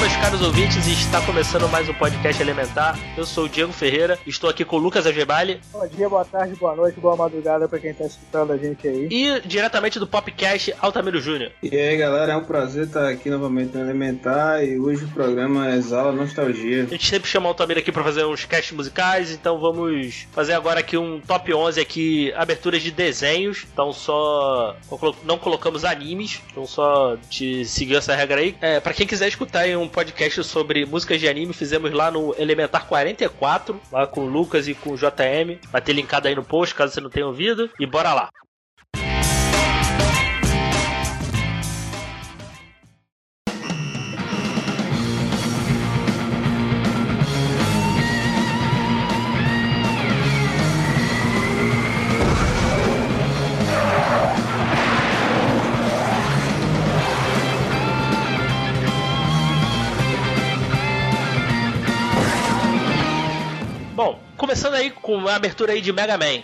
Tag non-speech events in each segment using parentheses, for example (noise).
Meus caros ouvintes, e está começando mais um podcast Elementar. Eu sou o Diego Ferreira, estou aqui com o Lucas Agebali Bom dia, boa tarde, boa noite, boa madrugada pra quem tá escutando a gente aí. e diretamente do Popcast Altamiro Júnior. E aí galera, é um prazer estar aqui novamente no Elementar e hoje o programa é Exala Nostalgia. A gente sempre chama o Altamiro aqui para fazer uns casts musicais, então vamos fazer agora aqui um top 11 aqui, aberturas de desenhos. Então só não colocamos animes, então só te seguir essa regra aí. É, para quem quiser escutar aí um podcast sobre músicas de anime, fizemos lá no Elementar 44, lá com o Lucas e com o JM. Vai ter linkado aí no post, caso você não tenha ouvido. E bora lá. Começando aí com a abertura aí de Mega Man.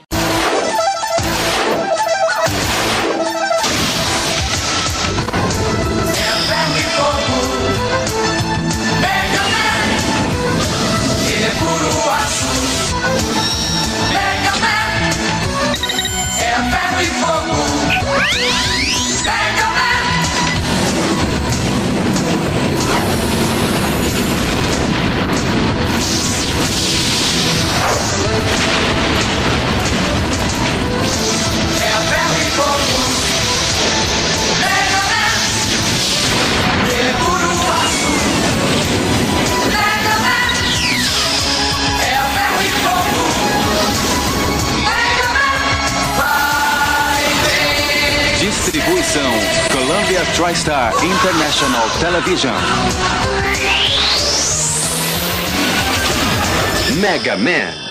Distribuição Columbia TriStar International Television. Mega Man.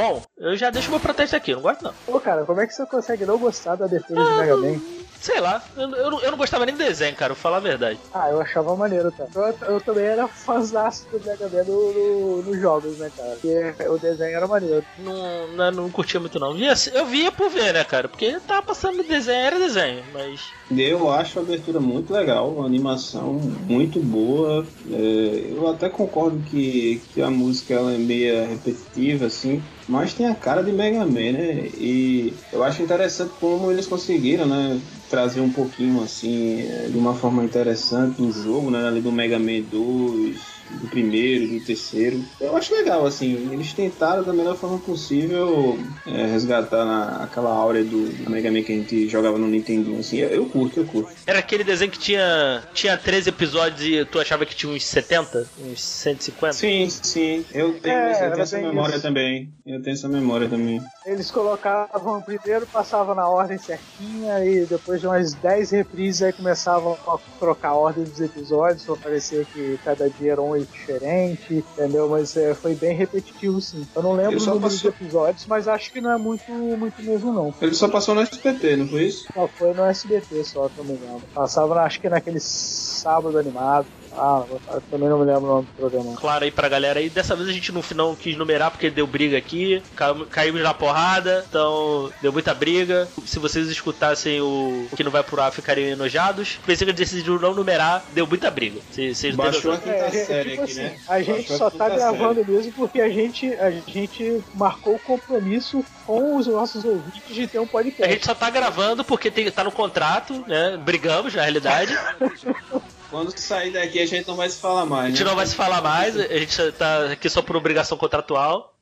Bom, eu já deixo meu protesto aqui, não gosto não. Pô, cara, como é que você consegue não gostar da abertura de Mega Man? Sei lá, eu, eu, não- eu não gostava nem do desenho, cara, vou falar a verdade. Ah, eu achava maneiro, tá? Eu, eu também era fãzaço do Mega Man no, no- nos jogos, né, cara? Porque o desenho era maneiro. Não, não, não curtia muito não. Via, eu via por ver, né, cara? Porque tava passando desenho, era desenho, mas. Eu acho a abertura muito legal, uma animação muito boa. É, eu até concordo que, que a música ela é meio repetitiva, assim, mas tem a cara de Mega Man, né? E eu acho interessante como eles conseguiram, né? Trazer um pouquinho assim, é, de uma forma interessante o jogo, né? Ali do Mega Man 2, do primeiro, do terceiro. Eu acho legal, assim, eles tentaram da melhor forma possível é, resgatar na, aquela áurea do, do Mega Man que a gente jogava no Nintendo, assim, eu, eu curto, eu curto. Era aquele desenho que tinha, tinha 13 episódios e tu achava que tinha uns 70? Uns 150? Sim, sim, eu tenho, É, essa- eu tenho essa memória isso. também, eu tenho essa memória também. Eles colocavam primeiro, passavam na ordem certinha e depois de umas 10 reprises aí começavam a trocar a ordem dos episódios pra parecer que cada dia era um diferente, entendeu? Mas é, foi bem repetitivo sim. Eu não lembro só passou- de episódios, mas acho que não é muito, muito mesmo não. Ele só passou no SPT, não foi isso? Só foi no SBT só, se eu não me engano. Passava, acho que naquele sábado animado. Ah, eu também não me lembro o nome do programa. Claro aí pra galera aí. Dessa vez a gente não, não quis numerar porque deu briga aqui. Ca- Caímos na porrada, então deu muita briga. Se vocês escutassem o, o que não vai pro ar, ficariam enojados. Pensei que decidiram não numerar, deu muita briga. Vocês Baixou a noção. quinta É, série tipo aqui, assim, né? a gente Baixou a só tá gravando mesmo porque a gente, a gente marcou o compromisso com os nossos ouvintes de ter um A podcast. gente só tá gravando porque tem, tá no contrato, né? Brigamos, na realidade. (laughs) Quando sair daqui a gente não vai se falar mais, A gente né? não vai se falar mais, a gente tá aqui só por obrigação contratual.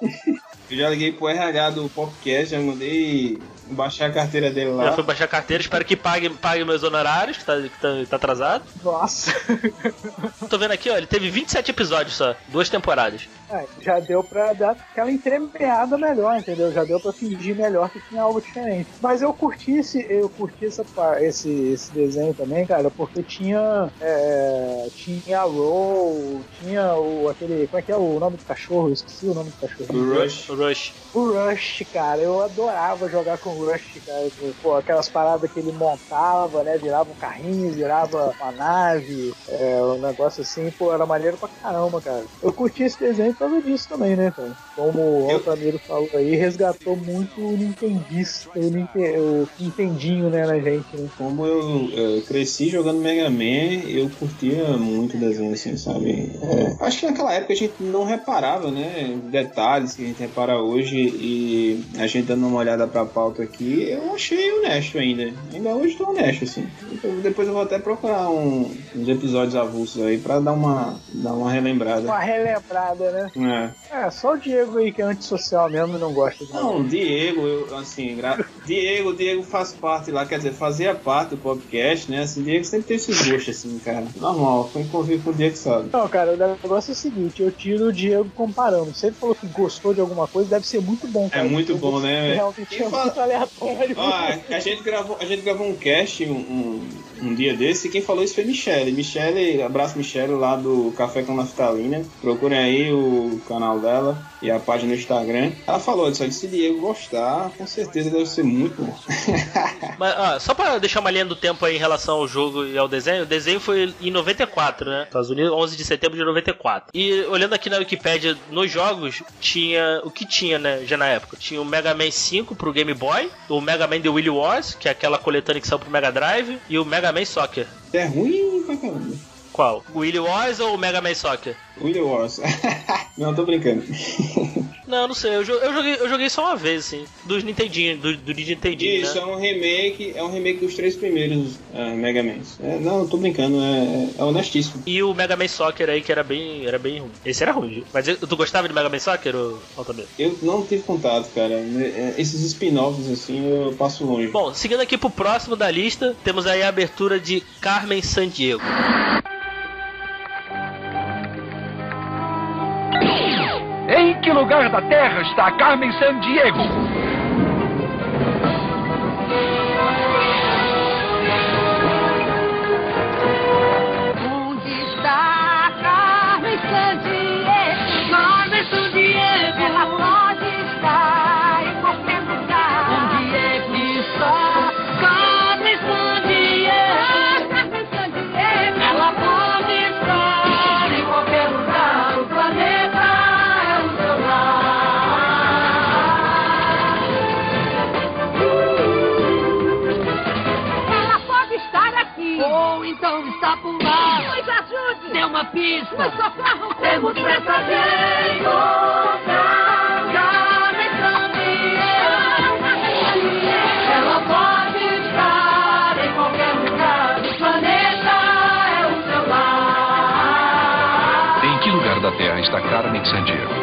(laughs) Eu já liguei pro RH do Popcast, já mandei baixar a carteira dele Já lá. fui baixar a carteira, espero que pague, pague meus honorários, que tá, que tá, tá atrasado. Nossa, (laughs) Tô vendo aqui, ó, ele teve 27 episódios só, duas temporadas. É, já deu pra dar aquela entremeada melhor, entendeu? Já deu pra fingir melhor que tinha algo diferente. Mas eu curti esse, eu curti essa, esse, esse desenho também, cara, porque tinha, é, tinha a Roll, tinha o, aquele, como é que é o nome do cachorro? Eu esqueci o nome do cachorro. Do Rush. O Rush. O Rush, cara, eu adorava jogar com o Rush, cara. Pô, aquelas paradas que ele montava, né? Virava um carrinho, virava uma nave, é, um negócio assim, pô, era maneiro pra caramba, cara. Eu curti esse desenho por causa disso também, né, cara? Como o Altamiro falou aí, resgatou muito o Nintendista, o, Ninte- o Nintendinho, né, na gente, né? Como eu, eu cresci jogando Mega Man, eu curtia muito o desenho, assim, sabe? É, acho que naquela época a gente não reparava, né? Detalhes que a gente repara hoje e a gente dando uma olhada pra pauta aqui, eu achei honesto ainda. Ainda hoje tô honesto, assim. Então, depois eu vou até procurar um- uns episódios avulsos aí pra dar uma, dar uma relembrada. Uma relembrada, né? É. É, só o Diego aí que é antissocial mesmo e não gosta de Não, Diego, eu, assim, gra... (laughs) Diego, Diego faz parte lá, quer dizer, fazia parte do podcast, né? Assim, Diego sempre tem esses gostos, assim, cara. Normal, quem convive com o Diego sabe. Não, cara, o negócio é o seguinte, eu tiro o Diego comparando. Se ele falou que gostou de alguma coisa, deve ser muito bom, cara. É muito bom, né? Realmente é muito aleatório. Ah, a gente gravou, a gente gravou um cast um, um, um dia desse e quem falou isso foi Michele. Michele, abraço Michele lá do Café com Naftalina. Procurem aí o canal dela e a página no Instagram. Ela falou disso aí, se Diego gostar, com certeza deve ser muito bom. (laughs) Mas, ó, só pra deixar uma linha do tempo aí em relação ao jogo e ao desenho, o desenho foi em 94, né? Estados Unidos, 11 de setembro de 94. E olhando aqui na Wikipédia, nos jogos, tinha o que tinha, né, já na época. Tinha o Mega Man 5 pro Game Boy, o Mega Man The Willy Wars, que é aquela coletânea que saiu pro Mega Drive, e o Mega Man Soccer. É ruim pra caramba. Qual? O Willy Wars ou o Mega Man Soccer? Willy Wars. (laughs) Não, tô brincando. (laughs) Não, não sei. Eu, eu joguei, eu joguei só uma vez, assim. Dos Nintendinho, do, do Nintendinho, Isso, né? é um remake, é um remake dos três primeiros ah, Mega Mans. É, não, tô brincando, é, é honestíssimo. E o Mega Man Soccer aí, que era bem, era bem ruim. Esse era ruim? Mas tu gostava de Mega Man Soccer, ou Altamiro? Eu não tive contato, cara. É, Esses spin-offs, assim, eu passo longe. Bom, seguindo aqui pro próximo da lista, temos aí a abertura de Carmen Sandiego. Que lugar da Terra está Carmen Sandiego? Uma pista. Nos socorro. Temos pressa de encontrar. Ela pode estar em qualquer lugar. O planeta é o seu lar. Em que lugar da Terra está Carmen Sandiego?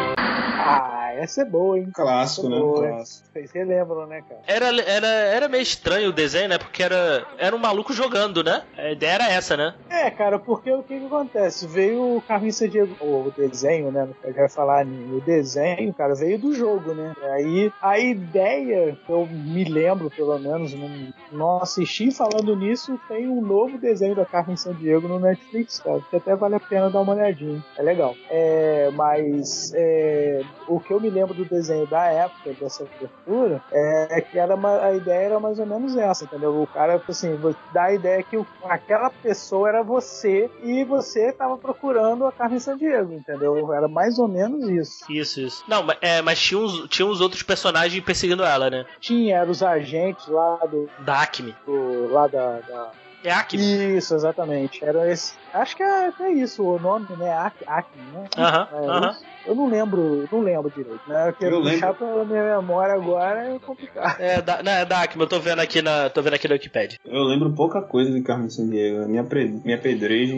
Essa é boa, hein? Clássico, é né? boa? Clássico. Vocês relembram, né, cara? Era, era, era meio estranho o desenho, né? Porque era, era um maluco jogando, né? A ideia era essa, né? É, cara, porque o que, que acontece? Veio o Carmen Sandiego, o desenho, né? A gente vai falar no desenho, cara, veio do jogo, né? Aí a ideia, eu me lembro pelo menos, não, não assisti falando nisso, tem um novo desenho da Carmen Sandiego no Netflix, cara, que até vale a pena dar uma olhadinha. É legal. É, mas é, o que eu me lembro do desenho da época, dessa abertura, é que era uma- a ideia era mais ou menos essa, entendeu? O cara, assim, dá a ideia que o- aquela pessoa era você e você tava procurando a Carmen Sandiego, entendeu? Era mais ou menos isso. Isso, isso. Não, mas, é, mas tinha, uns, tinha uns outros personagens perseguindo ela, né? Tinha, eram os agentes lá do. Da Acme. do- lá da. da- É Acme. Isso, exatamente. Era esse. Acho que é até isso o nome, né? Acme, né? Aham, É. Eu não lembro, não lembro direito, né? Porque Eu puxar lembro. pela minha memória agora é complicado. É, da, não, é da Acme, eu tô vendo aqui na, tô vendo aqui na Wikipedia. Eu lembro pouca coisa de Carmen Sandiego. Minha, pre... minha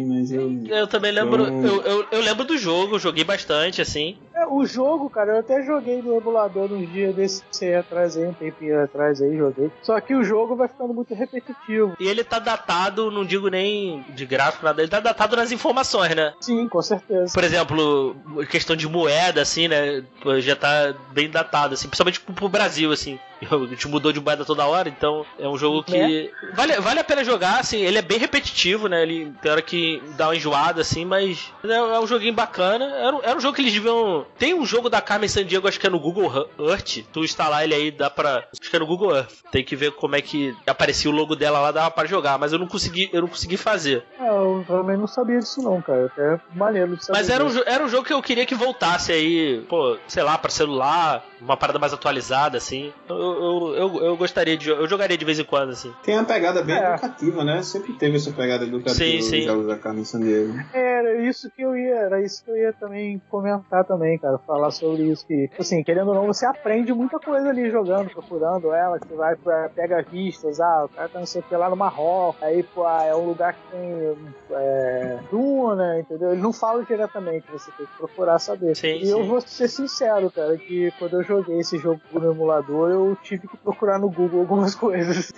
mas eu. Eu também lembro, Então- eu, eu, eu lembro do jogo, joguei bastante, assim. É, o jogo, cara, eu até joguei no emulador uns dias desse aí atrás aí, um tempinho atrás aí, joguei. Só que o jogo vai ficando muito repetitivo. E ele tá datado, não digo nem de gráfico, nada, ele tá datado nas informações, né? Sim, com certeza. Por exemplo, questão de moeda, assim, né? Já tá bem datado, assim, principalmente pro, pro Brasil, assim. (laughs) A gente mudou de moeda toda hora, então é um jogo que. Vale, vale a pena jogar, assim, ele é bem repetitivo, né? Ele tem hora que dá uma enjoada, assim, mas é, é um joguinho bacana. Era, um- era um jogo que eles deviam tem um jogo da Carmen Sandiego, acho que é no Google Earth. Tu instalar ele aí, dá pra. Acho que é no Google Earth. Tem que ver como é que aparecia o logo dela lá, dava pra jogar. Mas eu não consegui, eu não consegui fazer. É, eu também não sabia disso não, cara. Até maneiro de saber. Mas era um, era um jogo que eu queria que voltasse aí, pô, sei lá, pra celular, uma parada mais atualizada, assim. Eu, eu, eu, eu gostaria de. Eu jogaria de vez em quando, assim. Tem uma pegada bem É. educativa, né? Sempre teve essa pegada educativa Sim, sim. jogos da Carmen Sandiego. Era isso que eu ia, era isso que eu ia também comentar também, cara, falar sobre isso que, tipo assim, querendo ou não, você aprende muita coisa ali jogando, procurando ela, que você vai pra, pega vistas, ah, o cara tá não sei o que lá no Marrocos, aí, pô, ah, é um lugar que tem é, duna, entendeu? Ele não fala diretamente, você tem que procurar saber. Sim, e eu sim. vou ser sincero, cara, que quando eu joguei esse jogo no emulador, eu tive que procurar no Google algumas (laughs) coisas.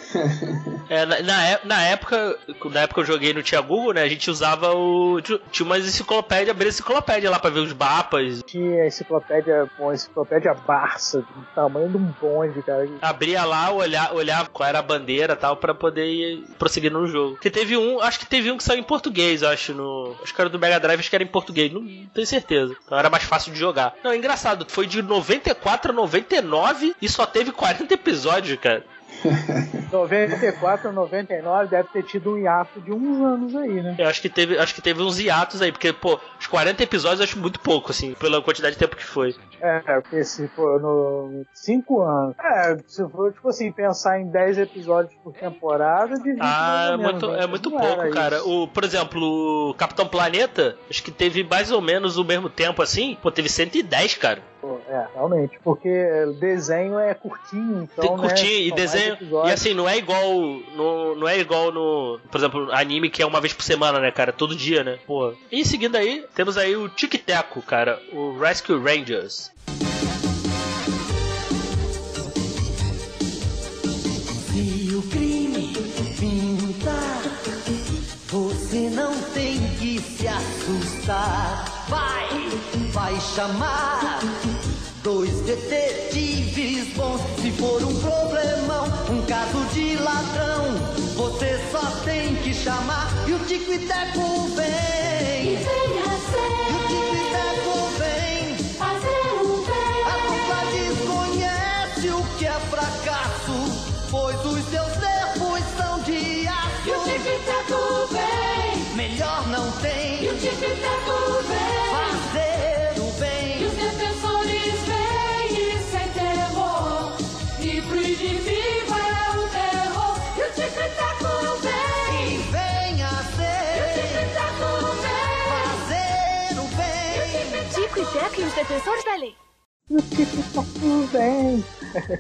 É, na, na, na época, na época eu joguei no Tinha Google, né? A gente usava o. Tinha umas enciclopédia, abria enciclopédia lá pra ver os mapas. Tinha a enciclopédia, pô, a enciclopédia Barça, do tamanho de um bonde, cara. Abria lá, olhar, olhar qual era a bandeira e tal, pra poder ir prosseguir no jogo. Porque teve um, acho que teve um que saiu em português, eu acho, no. Acho que era do Mega Drive, acho que era em português, não, não tenho certeza. Então era mais fácil de jogar. Não, é engraçado, foi de 94 a 99 e só teve 40 episódios, cara. (laughs) 94, 99 deve ter tido um hiato de uns anos aí, né? Eu acho que teve, acho que teve uns hiatos aí, porque, pô, os 40 episódios eu acho muito pouco, assim, pela quantidade de tempo que foi. É, porque se for no 5 anos. É, se for, tipo assim, pensar em 10 episódios por temporada, mais Ah, é menos, muito, né? é muito pouco, cara. isso. O, por exemplo, o Capitão Planeta, acho que teve mais ou menos o mesmo tempo assim. Pô, teve 110, cara. É, realmente, porque desenho é curtinho, então. Tem que curtir né, e desenho. E assim, não é igual. No, não é igual no. Por exemplo, anime que é uma vez por semana, né, cara? Todo dia, né? Pô. E em seguida aí, temos aí o Tic Teco, cara. O Rescue Rangers. Se o crime pintar, você não tem que se assustar. Vai, vai chamar e o Tico defensores da lei.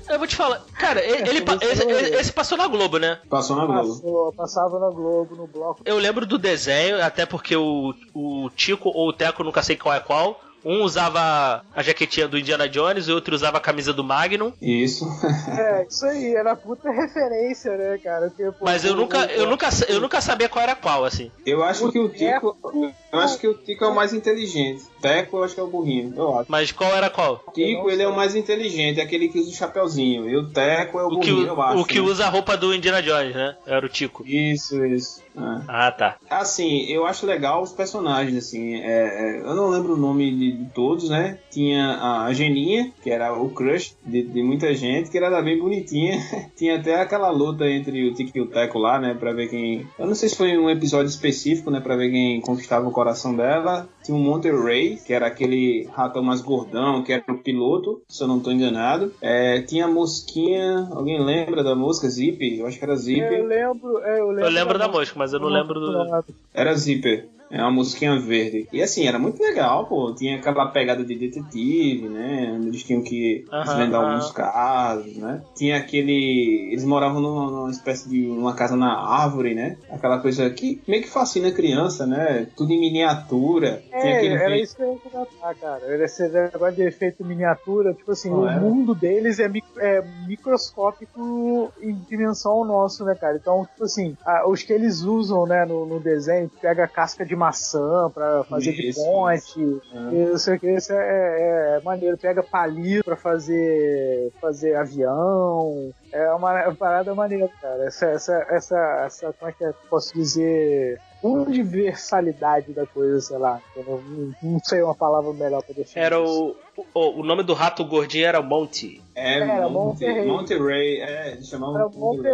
Eu vou te falar, cara, ele, ele esse, esse passou na Globo, né? Passou na Globo. Passou, passava na Globo, no bloco. Eu lembro do desenho, até porque o, o Tico ou o Teco, nunca sei qual é qual. Um usava a jaquetinha do Indiana Jones, o outro usava a camisa do Magnum. Isso. (laughs) É, isso aí, era puta referência, né, cara? Porque, pô, Mas eu o- nunca, o- eu nunca, eu nunca sabia qual era qual, assim. Eu acho que o Tico. Teco- Eu acho que o Tico é o mais inteligente. Teco eu acho que é o burrinho, eu acho. Mas qual era qual? O Tico ele é o mais inteligente, é aquele que usa o chapeuzinho. E o Teco é o O que, burrinho, eu acho. o que né? usa a roupa do Indiana Jones, né? Era o Tico. Isso, isso. É. Ah, tá. Assim, eu acho legal os personagens, assim. é, é, eu não lembro o nome de, de todos, né? Tinha a Geninha, que era o crush de, de muita gente, que era bem bonitinha. (laughs) Tinha até aquela luta entre o Tiki e o Teco lá, né? Pra ver quem. Eu não sei se foi um episódio específico, né? Pra ver quem conquistava o coração dela. Tinha o Monterey, que era aquele ratão mais gordão, que era o piloto, se eu não tô enganado. É, tinha a mosquinha. Alguém lembra da mosca Zip? Eu acho que era Zip. Eu lembro, é, eu lembro. Eu lembro da mosca, mas eu não lembro do. Era Zipper. É uma mosquinha verde. E assim, era muito legal, pô. Tinha aquela pegada de detetive, né? Eles tinham que Aham, desvendar alguns casos, né? Tinha aquele. Eles moravam numa, numa espécie de uma casa na árvore, né? Aquela coisa que meio que fascina a criança, né? Tudo em miniatura. Tinha É, aquele era isso que eu ia comentar, cara. Era esse negócio de efeito miniatura, tipo assim, Ah, o é? mundo deles é, é microscópico em dimensão ao nosso, né, cara? Então, tipo assim, a- os que eles usam, né, no, no desenho, pega casca de maçã pra fazer de Isso, ponte, É. e não sei o que, isso é, é- é maneiro. Pega palito pra fazer, fazer avião. É uma, uma parada maneira, cara. Essa, essa, essa, essa, como é que é, posso dizer? universalidade da coisa, sei lá. Eu não, não sei uma palavra melhor pra definir. Era isso. o, o. O nome do rato gordinho era Monty. É, Era Monte, Monterrey. Monterey, é, eles chamavam Era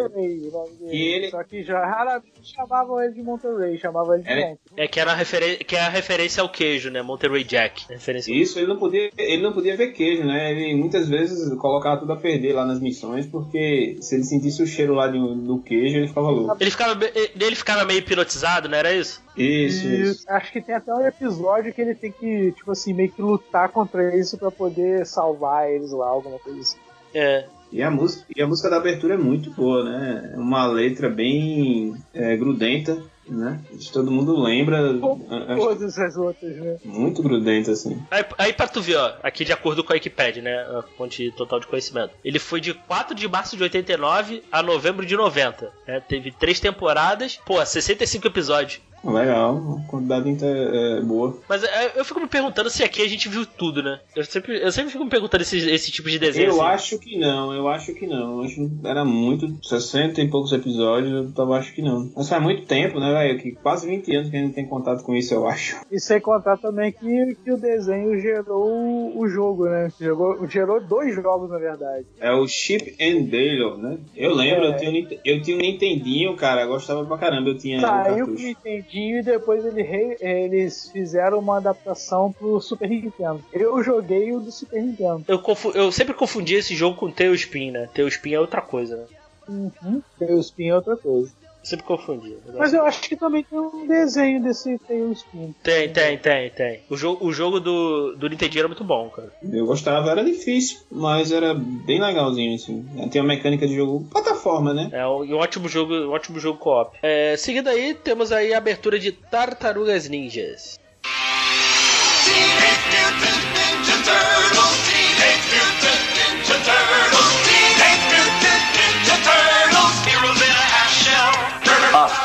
dele. E ele- Só que já raramente chamavam ele de Monterey, chamavam ele de Era- Monte. É que era referen que é a referência ao queijo, né? Monterey Jack. Referência Isso, ele não podia, ele não podia ver queijo, né? Ele muitas vezes colocava tudo a perder lá nas missões, porque se ele sentisse o cheiro lá de- do queijo, ele ficava louco. Ele ficava, ele ficava meio hipnotizado, não era isso? Isso, E isso. acho que tem até um episódio que ele tem que, tipo assim, meio que lutar contra isso pra poder salvar eles lá, alguma coisa assim. É. E a, música, e a música da abertura é muito boa, né? É uma letra bem é, grudenta, né? Todo mundo lembra. Como todas as outras, né? muito grudenta, assim. Aí, aí pra tu ver, ó, aqui de acordo com a Wikipedia, né? A fonte total de conhecimento. Ele foi de 4 de março de 89 a novembro de 90. né? Teve três temporadas, pô, 65 episódios. Legal, a quantidade inte- é boa. Mas é, eu fico me perguntando se aqui a gente viu tudo, né? Eu sempre, eu sempre fico me perguntando esse, esse tipo de desenho. Eu assim. acho que não, eu acho que não. Eu acho que era muito, 60 e poucos episódios, eu tava, acho que não. Mas faz muito tempo, né, velho? Que quase 20 anos que a gente tem contato com isso, eu acho. (laughs) E sem contar também que, que o desenho gerou o- o jogo, né? Gerou, gerou dois jogos, na verdade. É o Chip and Dale, né? Eu lembro, É. eu, tinha, um eu tinha um Nintendinho, cara, eu gostava pra caramba, eu tinha o Saiu pro cartucho. Nintendinho e depois ele re- eles fizeram uma adaptação pro Super Nintendo. Eu joguei o do Super Nintendo. Eu, confu- eu sempre confundi esse jogo com Tailspin, né? Tailspin é outra coisa, né? Uhum. Tailspin é outra coisa. Eu sempre confundi. Mas eu acho que também tem um desenho desse Tailspin. Tem, tem, tem, tem. O jogo, o jogo do, do Nintendinho era muito bom, cara. Eu gostava, era difícil, mas era bem legalzinho, assim. Tem uma mecânica de jogo plataforma, né? É um, um ótimo jogo, um ótimo jogo co-op. É, seguindo aí, temos aí a abertura de Tartarugas Ninjas.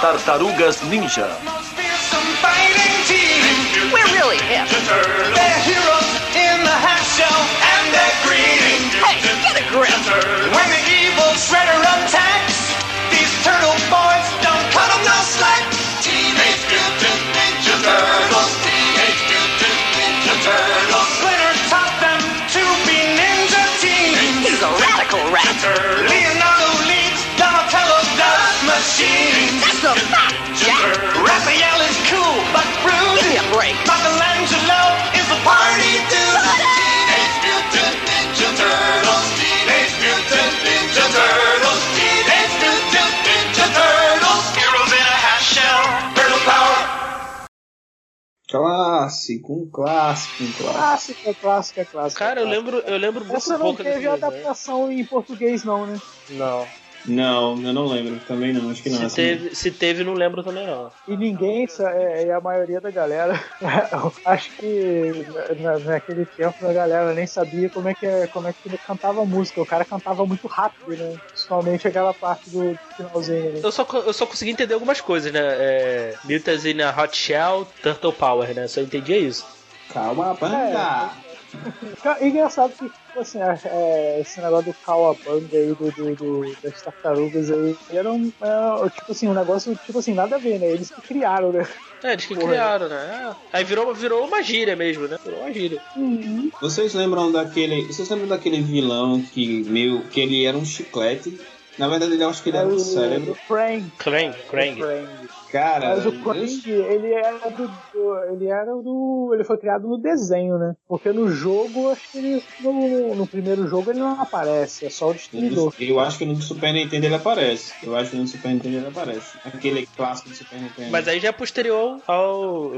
Tartarugas Ninja. We're really hip. Hey, get a grip. When the evil shredder attacks, these turtle boys don't cut 'em no slack. Teenage Mutant Ninja Turtles. Teenage Mutant Ninja Turtles. Splinter taught them to be ninja teens. He's a radical rat. Raphael is cool but rude. Give me a break. Michelangelo is a party dude. Teenage Mutant Ninja Turtles. Teenage Mutant Ninja Turtles. Teenage Mutant Ninja Turtles. Heroes in a half shell. Turtle power. Clássico, um clássico, um clássico. Clássica, clássica, clássica. Cara, eu lembro, eu lembro muito Essa não pouco desse teve desenho. adaptação em português, não, né? Não. Não, eu não lembro, também não, acho que não. Se essa teve, se teve, não lembro também não. E ninguém, sa- é, é a maioria da galera, (laughs) acho que na- naquele tempo a galera nem sabia como é que é, como é que ele cantava música. O cara cantava muito rápido, né? Principalmente aquela parte do finalzinho ali. Eu só, eu só consegui entender algumas coisas, né? É, a Hot Shell, Turtle Power, né? Só entendia isso. Calma, banda! Ca- e Engraçado que, tipo assim, a- é, esse negócio do Cowabunga aí, do, do, do- das tartarugas aí, era um, é, tipo assim, um negócio, tipo assim, nada a ver, né? Eles que criaram, né? É, eles que Porra. criaram, né? É. Aí virou, virou uma gíria mesmo, né? Virou uma gíria. Vocês lembram daquele. Vocês lembram daquele vilão que meio. que ele era um chiclete? Na verdade, eu acho que ele era um cérebro. Krang. Krang, Krang. Cara, Mas o Krang, ele era do, do- Ele era do. Ele foi criado no desenho, né? Porque no jogo, acho que ele. No, no primeiro jogo ele não aparece, é só o destruidor. eu acho que no Super Nintendo ele aparece. Eu acho que no Super Nintendo ele aparece. Aquele clássico do Super Nintendo. Mas aí já é posterior ao,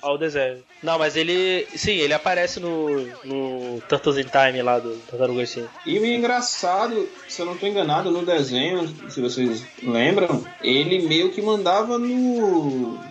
ao desenho. Não, mas ele. Sim, ele aparece no, no Turtles in Time lá do Tartarugas Sim. E o engraçado, se eu não tô enganado, no desenho, se vocês lembram, ele meio que mandava no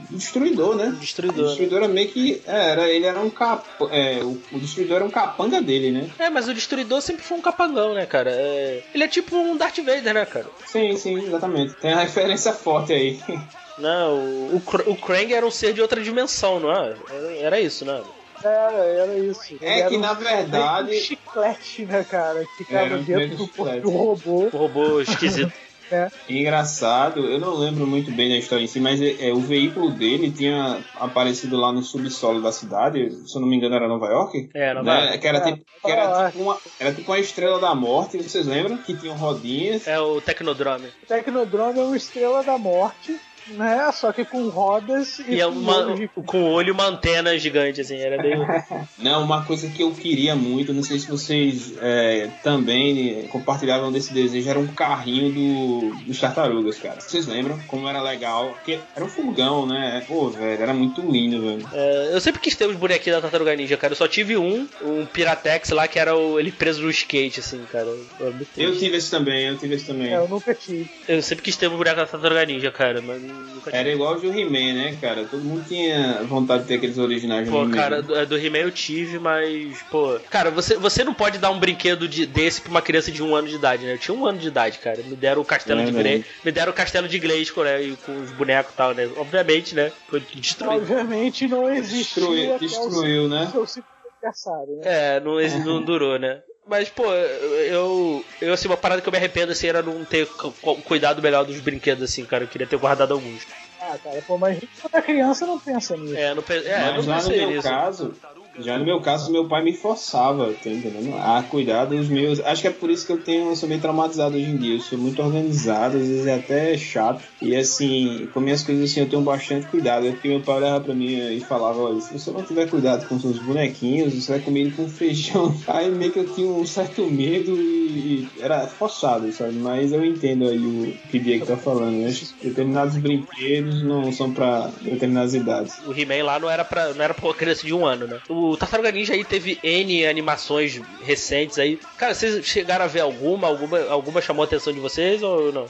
Destruidor, né? O Destruidor. né? Destruidor era meio que. é, Era, ele era um cap. É, o, o Destruidor era um capanga dele, né? É, mas o Destruidor sempre foi um capangão, né, cara? É, Ele é tipo um Darth Vader, né, cara? Sim, sim, exatamente. Tem uma referência forte aí. (laughs) Não, o, o, o Krang era um ser de outra dimensão, não é? Era, era isso, né? Era, era isso. É era que um- na verdade. um chiclete, né, cara? Que ficava Era um dentro do do robô. O robô esquisito. (laughs) É. Engraçado, eu não lembro muito bem da história em si, mas é, é, o veículo dele tinha aparecido lá no subsolo da cidade, se eu não me engano era Nova York. É, Nova né? York. Que era, É, tipo, que era, tipo uma, era tipo uma estrela da morte, vocês lembram? Que tinham rodinhas. É o Tecnodrome. O Tecnodrome é uma estrela da morte, né? Só que com rodas e, E é com uma, olhos de- com o olho uma antena gigante, assim, era meio. (laughs) Não, uma coisa que eu queria muito, não sei se vocês é, também compartilhavam desse desejo, era um carrinho do, dos tartarugas, cara. Vocês lembram como era legal? Porque era um furgão, né? Pô, velho, era muito lindo, velho. É, eu sempre quis ter os bonequinhos da Tartaruga Ninja, cara. Eu só tive um, um Piratex lá, que era o, ele preso no skate, assim, cara. É Eu tive esse também, eu tive esse também. É, eu nunca tive. Eu sempre quis ter um boneco da Tartaruga Ninja, cara, mas nunca. Era igual o do He-Man, né, cara? Todo mundo tinha vontade de ter aqueles originais do Pô, He-Man. cara, do, do He-Man eu tive, mas, pô. Cara, você, você não pode dar um brinquedo de, desse pra uma criança de um ano de idade, né? Eu tinha um ano de idade, cara. Me deram o castelo É de. Grey. Me deram o castelo de Gleisco, né? E com os bonecos e tal, né? Obviamente, né? Foi destruído. Obviamente não existiu Destruiu, destruiu, né? seu aniversário, né? É, não, não durou, né? Mas, pô, eu, eu, assim, uma parada que eu me arrependo, assim, era não ter cu- cu- cuidado melhor dos brinquedos, assim, cara. Eu queria ter guardado alguns. Ah, cara, pô, mas quando a criança não pensa nisso. É, não, pe- é, Mas não já no pensei meu nisso. caso, já no meu caso, meu pai me forçava, tá entendendo? A cuidar dos meus. Acho que é por isso que eu tenho, eu sou meio traumatizado hoje em dia. Eu sou muito organizado, às vezes é até chato. E assim, com minhas coisas assim, eu tenho bastante cuidado. É porque meu pai olhava pra mim e falava, olha, se você não tiver cuidado com seus bonequinhos, você vai comer ele com feijão. (laughs) Aí meio que eu tinha um certo medo e, era forçado, sabe? Mas eu entendo aí o que o Diego tá falando. né? Determinados brinquedos não são pra determinadas idades. O He-Man lá não era, pra, não era pra uma criança de um ano, né? O Tartaruga Ninja aí teve N animações recentes aí. Cara, vocês chegaram a ver alguma? Alguma, alguma chamou a atenção de vocês ou não?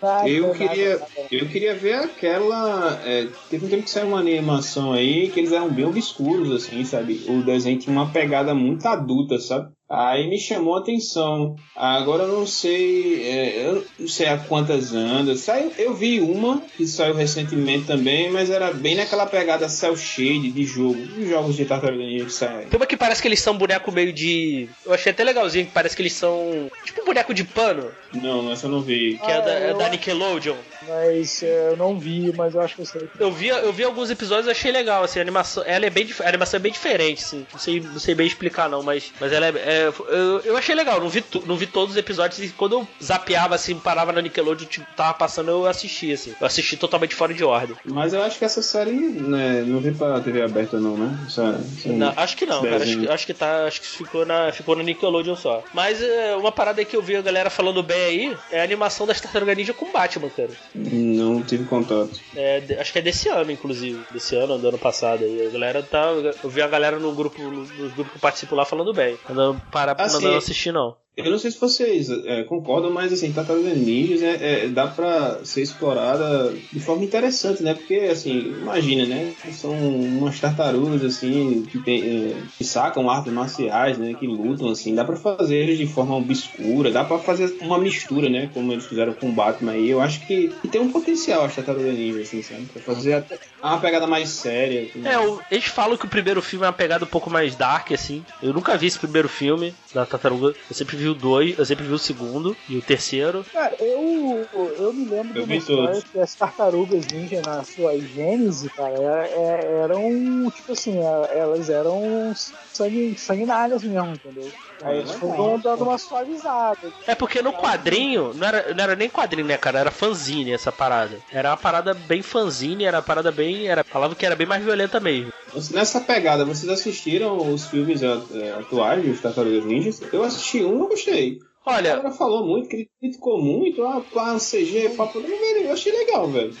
Nada, Eu nada, queria, nada. eu queria ver aquela. é, teve um tempo que saiu uma animação aí que eles eram bem obscuros, assim, sabe? O desenho tinha uma pegada muito adulta, sabe? Aí me chamou a atenção. Agora eu não sei. é, eu não sei a quantas andas. Saiu, eu vi uma que saiu recentemente também, mas era bem naquela pegada cel shade de jogo. Os jogos de Tartaruga Ninja que saem. Tem uma que parece que eles são boneco meio de. Eu achei até legalzinho, que parece que eles são. Tipo um boneco de pano, Não, essa eu não vi. que é, Ah, da, é da Nickelodeon. Mas é, eu não vi, mas eu acho que eu sei. Eu vi, eu vi alguns episódios e achei legal, assim, a animação, ela é bem, a animação é bem diferente, assim, não sei, não sei bem explicar não, mas, mas ela é, é- eu, eu achei legal, não vi, não vi todos os episódios e quando eu zapeava, assim, parava na Nickelodeon, tipo, tava passando, eu assistia, assim, eu assisti totalmente fora de ordem. Mas eu acho que essa série né, não veio pra TV aberta, não, né? Essa, essa- Não, acho que não, cara. Acho, que- acho que tá. Acho que ficou na, ficou na Nickelodeon só. Mas é, uma parada aí que eu vi a galera falando bem aí é a animação das Tartaruga Ninja com Batman, cara. Não tive contato. É, acho que é desse ano, inclusive. Desse ano, do ano passado. aí. a galera tá. Eu vi a galera no grupo, nos grupos que eu participo lá falando bem. Não parar pra Assim, não assistir, não. Eu não sei se vocês é, concordam, mas assim, Tartaruga Ninjas é, é, dá pra ser explorada de forma interessante, né? Porque, assim, imagina, né? São umas tartarugas, assim, que, tem, é, que sacam artes marciais, né? Que lutam, assim. Dá pra fazer de forma obscura, dá pra fazer uma mistura, né? Como eles fizeram com o Batman aí. Eu acho que, tem um potencial as Tartarugas Ninjas, assim, sabe? Pra fazer até uma pegada mais séria. assim. É, o- eles falam que o primeiro filme é uma pegada um pouco mais dark, assim. Eu nunca vi esse primeiro filme da Tartaruga. Eu sempre vi o dois, eu sempre vi o segundo e o terceiro. Cara, eu, eu me lembro Eu de uma vi que as tartarugas ninja na sua gênese, cara, é- é- eram, tipo assim, é- elas eram sangue, sanguinárias mesmo, entendeu? Aí eles foram dando uma suavizada. É porque no quadrinho, não era, não era nem quadrinho, né, cara? Era fanzine essa parada. Era uma parada bem fanzine, era uma parada bem. Era, falava que era bem mais violenta mesmo. Nessa pegada, vocês assistiram os filmes é, atuais dos Tartarugas Ninjas? Eu assisti um e eu gostei. O Olha, cara falou muito, criticou muito, ah, pá, CG, papo. Eu achei legal, velho.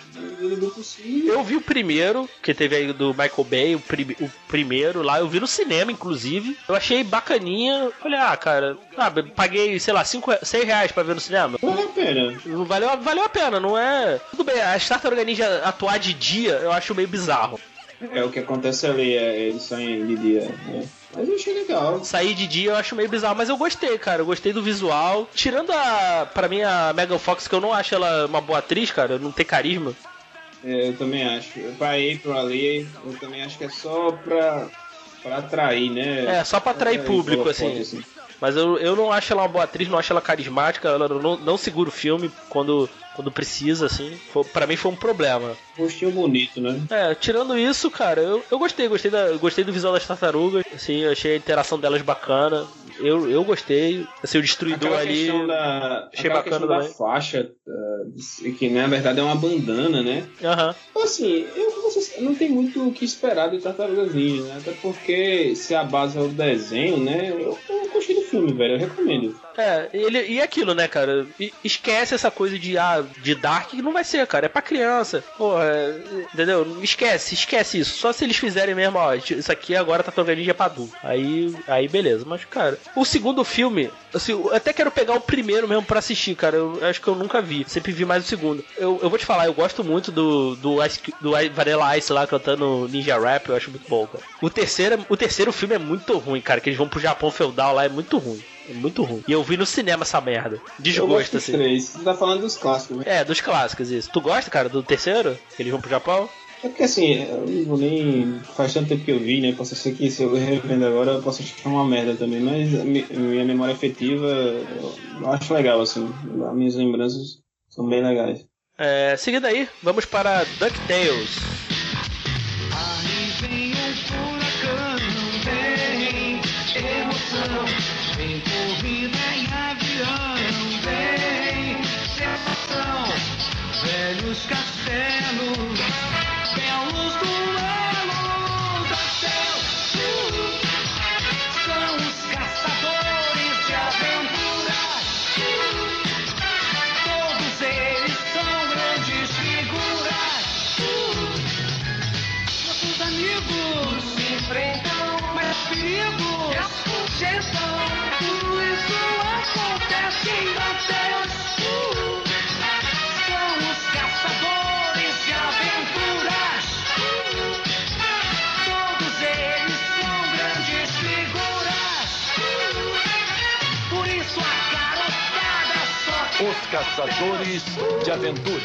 Eu vi o primeiro, que teve aí do Michael Bay, o, prim- o primeiro lá, eu vi no cinema, inclusive. Eu achei bacaninha. Falei, ah, cara, ah, paguei, sei lá, 5, 6 reais pra ver no cinema. Vale a pena. Não Valeu, valeu a pena, não é. Tudo bem, a Tartaruga Ninja atuar de dia eu acho meio bizarro. É o que acontece ali, é, eles saem de dia. né? Mas eu achei legal. Sair de dia eu acho meio bizarro, mas eu gostei, cara. Eu gostei do visual. Tirando a. Pra mim, a Megan Fox, que eu não acho ela uma boa atriz, cara. Não tem carisma. É, eu também acho. Pra April ali, eu também acho que é só pra, pra atrair, né? É, só pra atrair público, pela assim. Mas eu, eu não acho ela uma boa atriz, não acho ela carismática, ela não, não segura o filme quando, quando precisa, assim. Pra mim foi um problema. Rostinho bonito, né? É, tirando isso, cara, eu, eu gostei, gostei, da, gostei do visual das tartarugas, assim, achei a interação delas bacana. Eu, eu gostei, assim, o destruidor Aquela ali. da, achei bacana da faixa, uh, que na verdade é uma bandana, né? Aham. Então, Assim, eu não tem muito o que esperar de Tartarugas Ninja, né? Até porque se a base é o desenho, né? Eu, eu gostei do filme, velho, eu recomendo. É, ele, e aquilo, né, cara? E- Esquece essa coisa de, ah, de Dark, que não vai ser, cara. É pra criança. Porra, é, entendeu? Esquece, esquece isso. Só se eles fizerem mesmo, ó, isso aqui agora tá tocando ninja pra adulto. Aí, aí beleza. Mas, cara, o segundo filme, assim, eu até quero pegar o primeiro mesmo pra assistir, cara. Eu acho que eu nunca vi. Sempre vi mais o segundo. Eu, eu vou te falar, eu gosto muito do, do, Ice, do Vanilla Ice lá cantando Ninja Rap. Eu acho muito bom, cara. O terceiro, o terceiro filme é muito ruim, cara. Que eles vão pro Japão feudal lá, é muito ruim. É muito ruim. E eu vi no cinema essa merda. Desgosto, assim. três. Você tá falando dos clássicos, né? É, dos clássicos, isso. Tu gosta, cara, do terceiro? Que eles vão pro Japão? É porque assim, eu não vou nem. Faz tanto tempo que eu vi, né? Posso ser que se eu (laughs) revendo agora eu posso achar uma merda também, mas minha memória afetiva eu acho legal, assim. As minhas lembranças são bem legais. É, seguindo aí, vamos para DuckTales. Aí vem um furacão, vem emoção, vem corrida em avião, vem sensação, velhos castelos, belos duelos Caçadores de Aventura.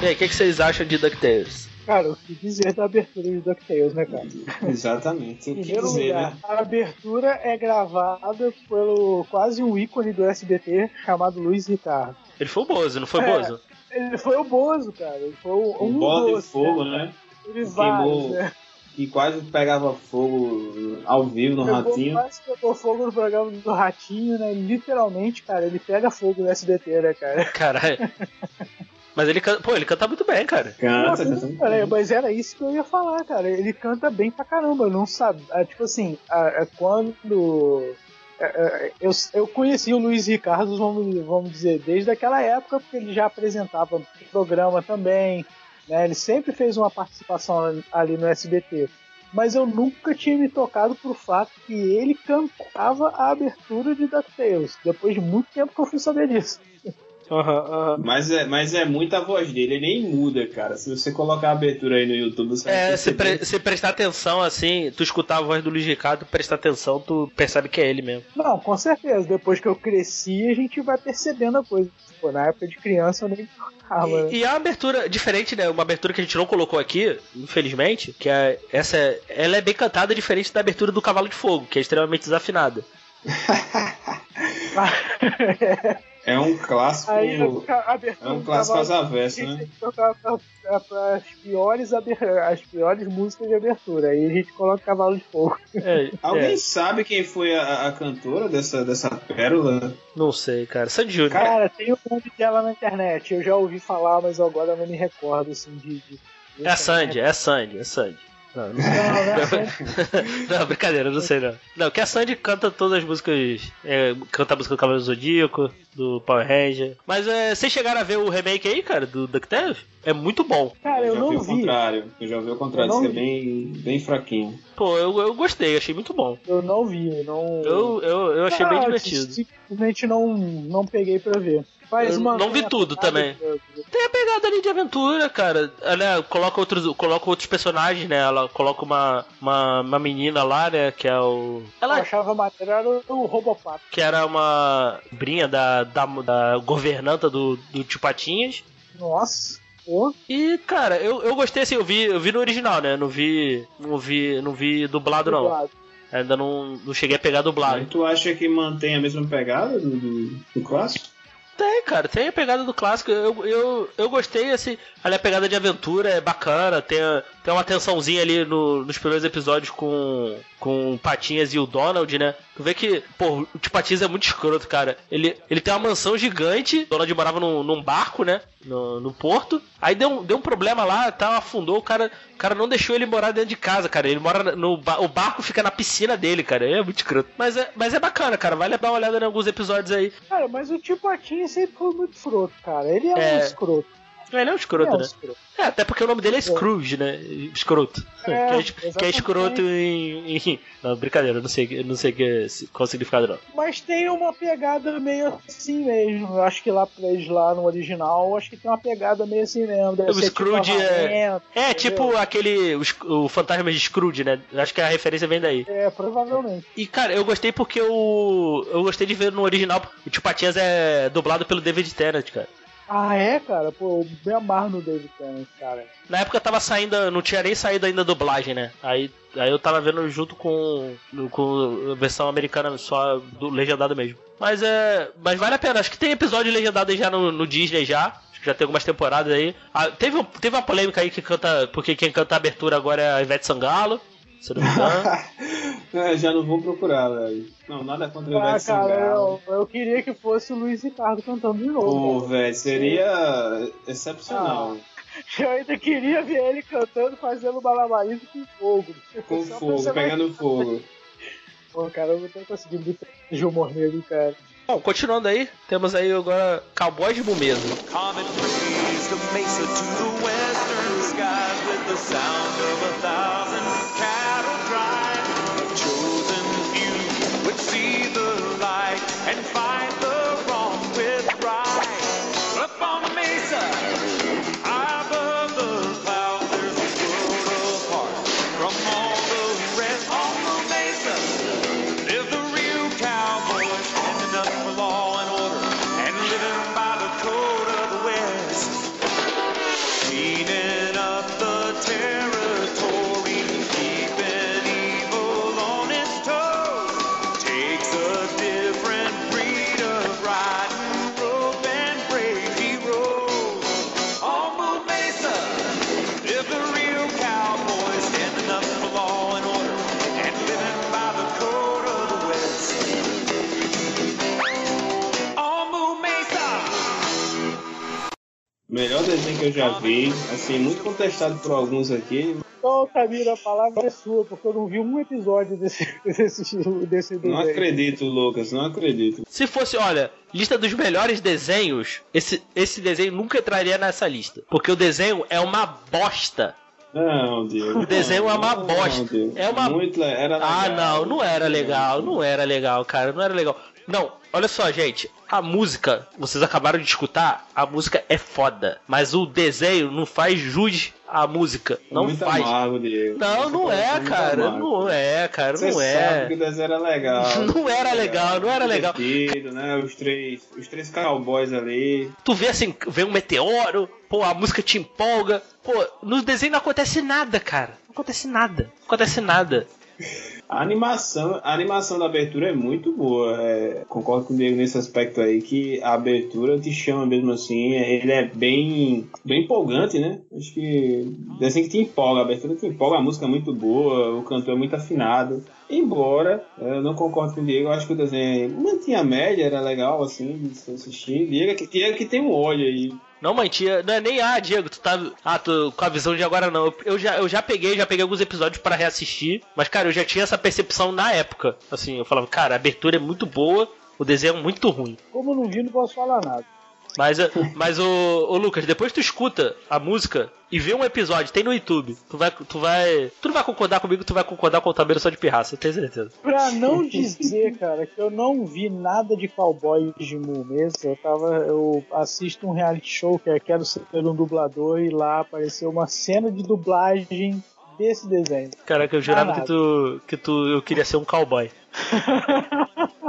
E aí, o que, que vocês acham de DuckTales? Cara, o que dizer da abertura de DuckTales, né, cara? (laughs) Exatamente. O que dizer, lugar, né? a abertura é gravada pelo quase um ícone do SBT chamado Luiz Ricardo. Ele foi o Bozo, não foi o É. Bozo? Ele foi o Bozo, cara. Ele foi o, Um um bola de fogo, né? né? Teve Queimou. né? Que quase pegava fogo ao vivo no Pegou, ratinho. quase pegou fogo no programa do Ratinho, né? Literalmente, cara, ele pega fogo no SBT, né, cara? Caralho. (laughs) Mas ele canta, pô, ele canta muito bem, cara. Canta, Pô, canta. cara, mas era isso que eu ia falar, cara. Ele canta bem pra caramba. Eu não sabe. ah, Tipo assim, ah, ah, quando. ah, ah, Eu, eu conheci o Luiz Ricardo, vamos, vamos dizer, desde aquela época, porque ele já apresentava programa também. Né? Ele sempre fez uma participação ali no SBT. Mas eu nunca tinha me tocado pro fato que ele cantava a abertura de DuckTales. Depois de muito tempo que eu fui saber disso. Aham, aham. Mas é, mas é muita voz dele, ele nem muda, cara. Se você colocar a abertura aí no YouTube, você vai É, se, pre- se prestar atenção assim, tu escutar a voz do Luiz Ricardo, prestar atenção, tu percebe que é ele mesmo. Não, com certeza. Depois que eu cresci, a gente vai percebendo a coisa. Pô, na época de criança eu nem tocava. E, e a abertura diferente, né? Uma abertura que a gente não colocou aqui, infelizmente, que é essa, ela é bem cantada diferente da abertura do Cavalo de Fogo, que é extremamente desafinada. (laughs) (laughs) É um clássico. Aí É um clássico às avessas, a gente né? que tocar pra- pra- pra as piores, aber- as piores músicas de abertura. Aí a gente coloca Cavalo de Fogo. É, (laughs) Alguém é, sabe quem foi a, a cantora dessa, dessa pérola? não sei, cara. Sandy Júnior. Cara, tem o nome dela na internet. Eu já ouvi falar, mas agora não me recordo assim de. de- É a Sandy, é a Sandy, é a Sandy. Não, não sei. Não, não é a Sandy. Não, brincadeira, não sei não. Não, que a Sandy canta todas as músicas. é, canta a música do Cavaleiro do Zodíaco, do Power Ranger. Mas é, vocês chegaram a ver o remake aí, cara, do DuckTales? É muito bom. Cara, eu já não vi o vi. contrário. Eu já vi o contrário, Eu que é bem, bem fraquinho. Pô, eu, eu gostei, achei muito bom. Eu não vi. eu Não... Eu, eu, eu achei bem Ah, divertido. Simplesmente não, não peguei pra ver. Faz Eu uma, não vi tudo também. de- Tem a pegada ali de aventura, cara. Ela coloca outros, coloca outros personagens, né? Ela coloca uma, uma, uma menina lá, né? Que é o. Eu Ela achava maneiro era o, o Robopato. que era uma brinha da, da, da governanta do, do Tio Patinhas. Nossa. E, cara, eu, eu gostei assim, eu vi, eu vi no original, né? Não vi. Não vi. Não vi dublado, não. dublado. Ainda não, não cheguei a pegar dublado. Mas tu acha que mantém a mesma pegada do, do, do clássico? Tem, cara, tem a pegada do clássico. Eu, eu, eu gostei, assim, ali a pegada de aventura é bacana, tem, tem uma tensãozinha ali no- nos primeiros episódios com, com o Patinhas e o Donald, né? Tu vê que, pô, o Patinhas é muito escroto, cara. Ele, ele tem uma mansão gigante, o Donald morava num, num barco, né? No, no porto. Aí deu, deu um problema lá, tal, afundou, o cara, o cara não deixou ele morar dentro de casa, cara. Ele mora no o barco fica na piscina dele, cara. Ele é muito escroto. Mas é, mas é bacana, cara. Vale dar uma olhada em alguns episódios aí. Cara, mas o tio Patinho sempre foi muito escroto, cara. Ele é, um É. escroto. Ele é um escroto, é um né? escroto. É, até porque o nome dele é Scrooge, né? Escroto. É, que, é, que é escroto em, em- (laughs) Não, brincadeira, eu não sei, eu não sei qual o significado não. Mas tem uma pegada meio assim mesmo. Eu acho que lá pra eles lá no original, eu acho que tem uma pegada meio assim mesmo. Deve O tipo Scrooge é- avarento, É, entendeu? tipo aquele. O, o fantasma de Scrooge, né? Acho que a referência vem daí. É, provavelmente. E, cara, eu gostei porque o. Eu gostei de ver no original. O Tio Patinhas é dublado pelo David Tennant, cara. Ah, é, cara? Pô, eu me amarro no David Tennant, cara. Na época tava saindo, não tinha nem saído ainda a dublagem, né? Aí, aí eu tava vendo junto com, com a versão americana só do legendado mesmo. Mas é. Mas vale a pena, acho que tem episódio legendado já no, no Disney já. Já tem algumas temporadas aí. Ah, teve, teve uma polêmica aí que canta. Porque quem canta a abertura agora é a Ivete Sangalo. Se não me engano. (laughs) É, já não vou procurar, velho. Não, nada contra o Ah, Ivete cara, Sangalo. eu, eu queria que fosse o Luiz Ricardo cantando de Pô, novo. cara. velho, seria excepcional. Eu ainda queria ver ele cantando, fazendo malabarismo com fogo. Com Só fogo, pegando fogo. (laughs) Pô, cara, eu não tô conseguindo de humor nele, cara. Bom, continuando aí, temos aí agora Cowboys de Bumeso. Comet breeze, the mesa to the western skies with the sound eu já vi, assim, muito contestado por alguns aqui. Então, Camila, a palavra é sua, porque eu não vi um episódio desse, (laughs) desse, desse Não desenho. acredito, Lucas, não acredito. Se fosse, olha, lista dos melhores desenhos, esse, esse desenho nunca entraria nessa lista. Porque o desenho é uma bosta. Não, Diego. O desenho é uma não, bosta. Diego. É uma- Muito, era Ah, legal. não, não era legal, não era legal, cara, não era legal. Não, olha só, gente, a música, vocês acabaram de escutar, a música é foda, mas o desenho não faz jus à música, não muito faz. amargo, Diego. Não, não é, muito cara, amargo. não é, cara, Você não sabe que é. o desenho era legal. (laughs) Não era legal, não era legal. Né? Os três, os três cowboys ali. Tu vê assim, vê um meteoro, pô, a música te empolga. Pô, no desenho não acontece nada, cara. Não acontece nada. Não acontece nada. (laughs) A animação, a animação da abertura é muito boa. é, concordo com o Diego nesse aspecto aí, que a abertura te chama mesmo assim. Ele é bem, bem empolgante, né? Acho que assim que te empolga, a abertura te empolga, a música é muito boa, o cantor é muito afinado. Embora é, eu não concordo com o Diego, eu acho que o desenho mantinha a média, era legal assim de se assistir. Diego que, Diego que tem um olho aí. Não, mãe, tia, não é nem, ah, Diego, tu tá. Ah, tu com a visão de agora não. Eu, eu já, eu já peguei, já peguei alguns episódios para reassistir, mas, cara, eu já tinha essa percepção na época. Assim, eu falava, cara, a abertura é muito boa, o desenho é muito ruim. Como eu não vi, não posso falar nada. Mas, eh, mas ô, ô Lucas, depois tu escuta a música e vê um episódio, tem no YouTube. Tu vai. Tu vai. Tu não vai concordar comigo, tu vai concordar com o Tabeiro só de pirraça, eu tenho certeza. Pra não dizer, cara, que eu não vi nada de cowboy de Mu mesmo, eu tava. Eu assisto um reality show que é Quero Ser um Dublador e lá apareceu uma cena de dublagem desse desenho. Caraca, eu jurava que tu. que tu. eu queria ser um cowboy. (laughs)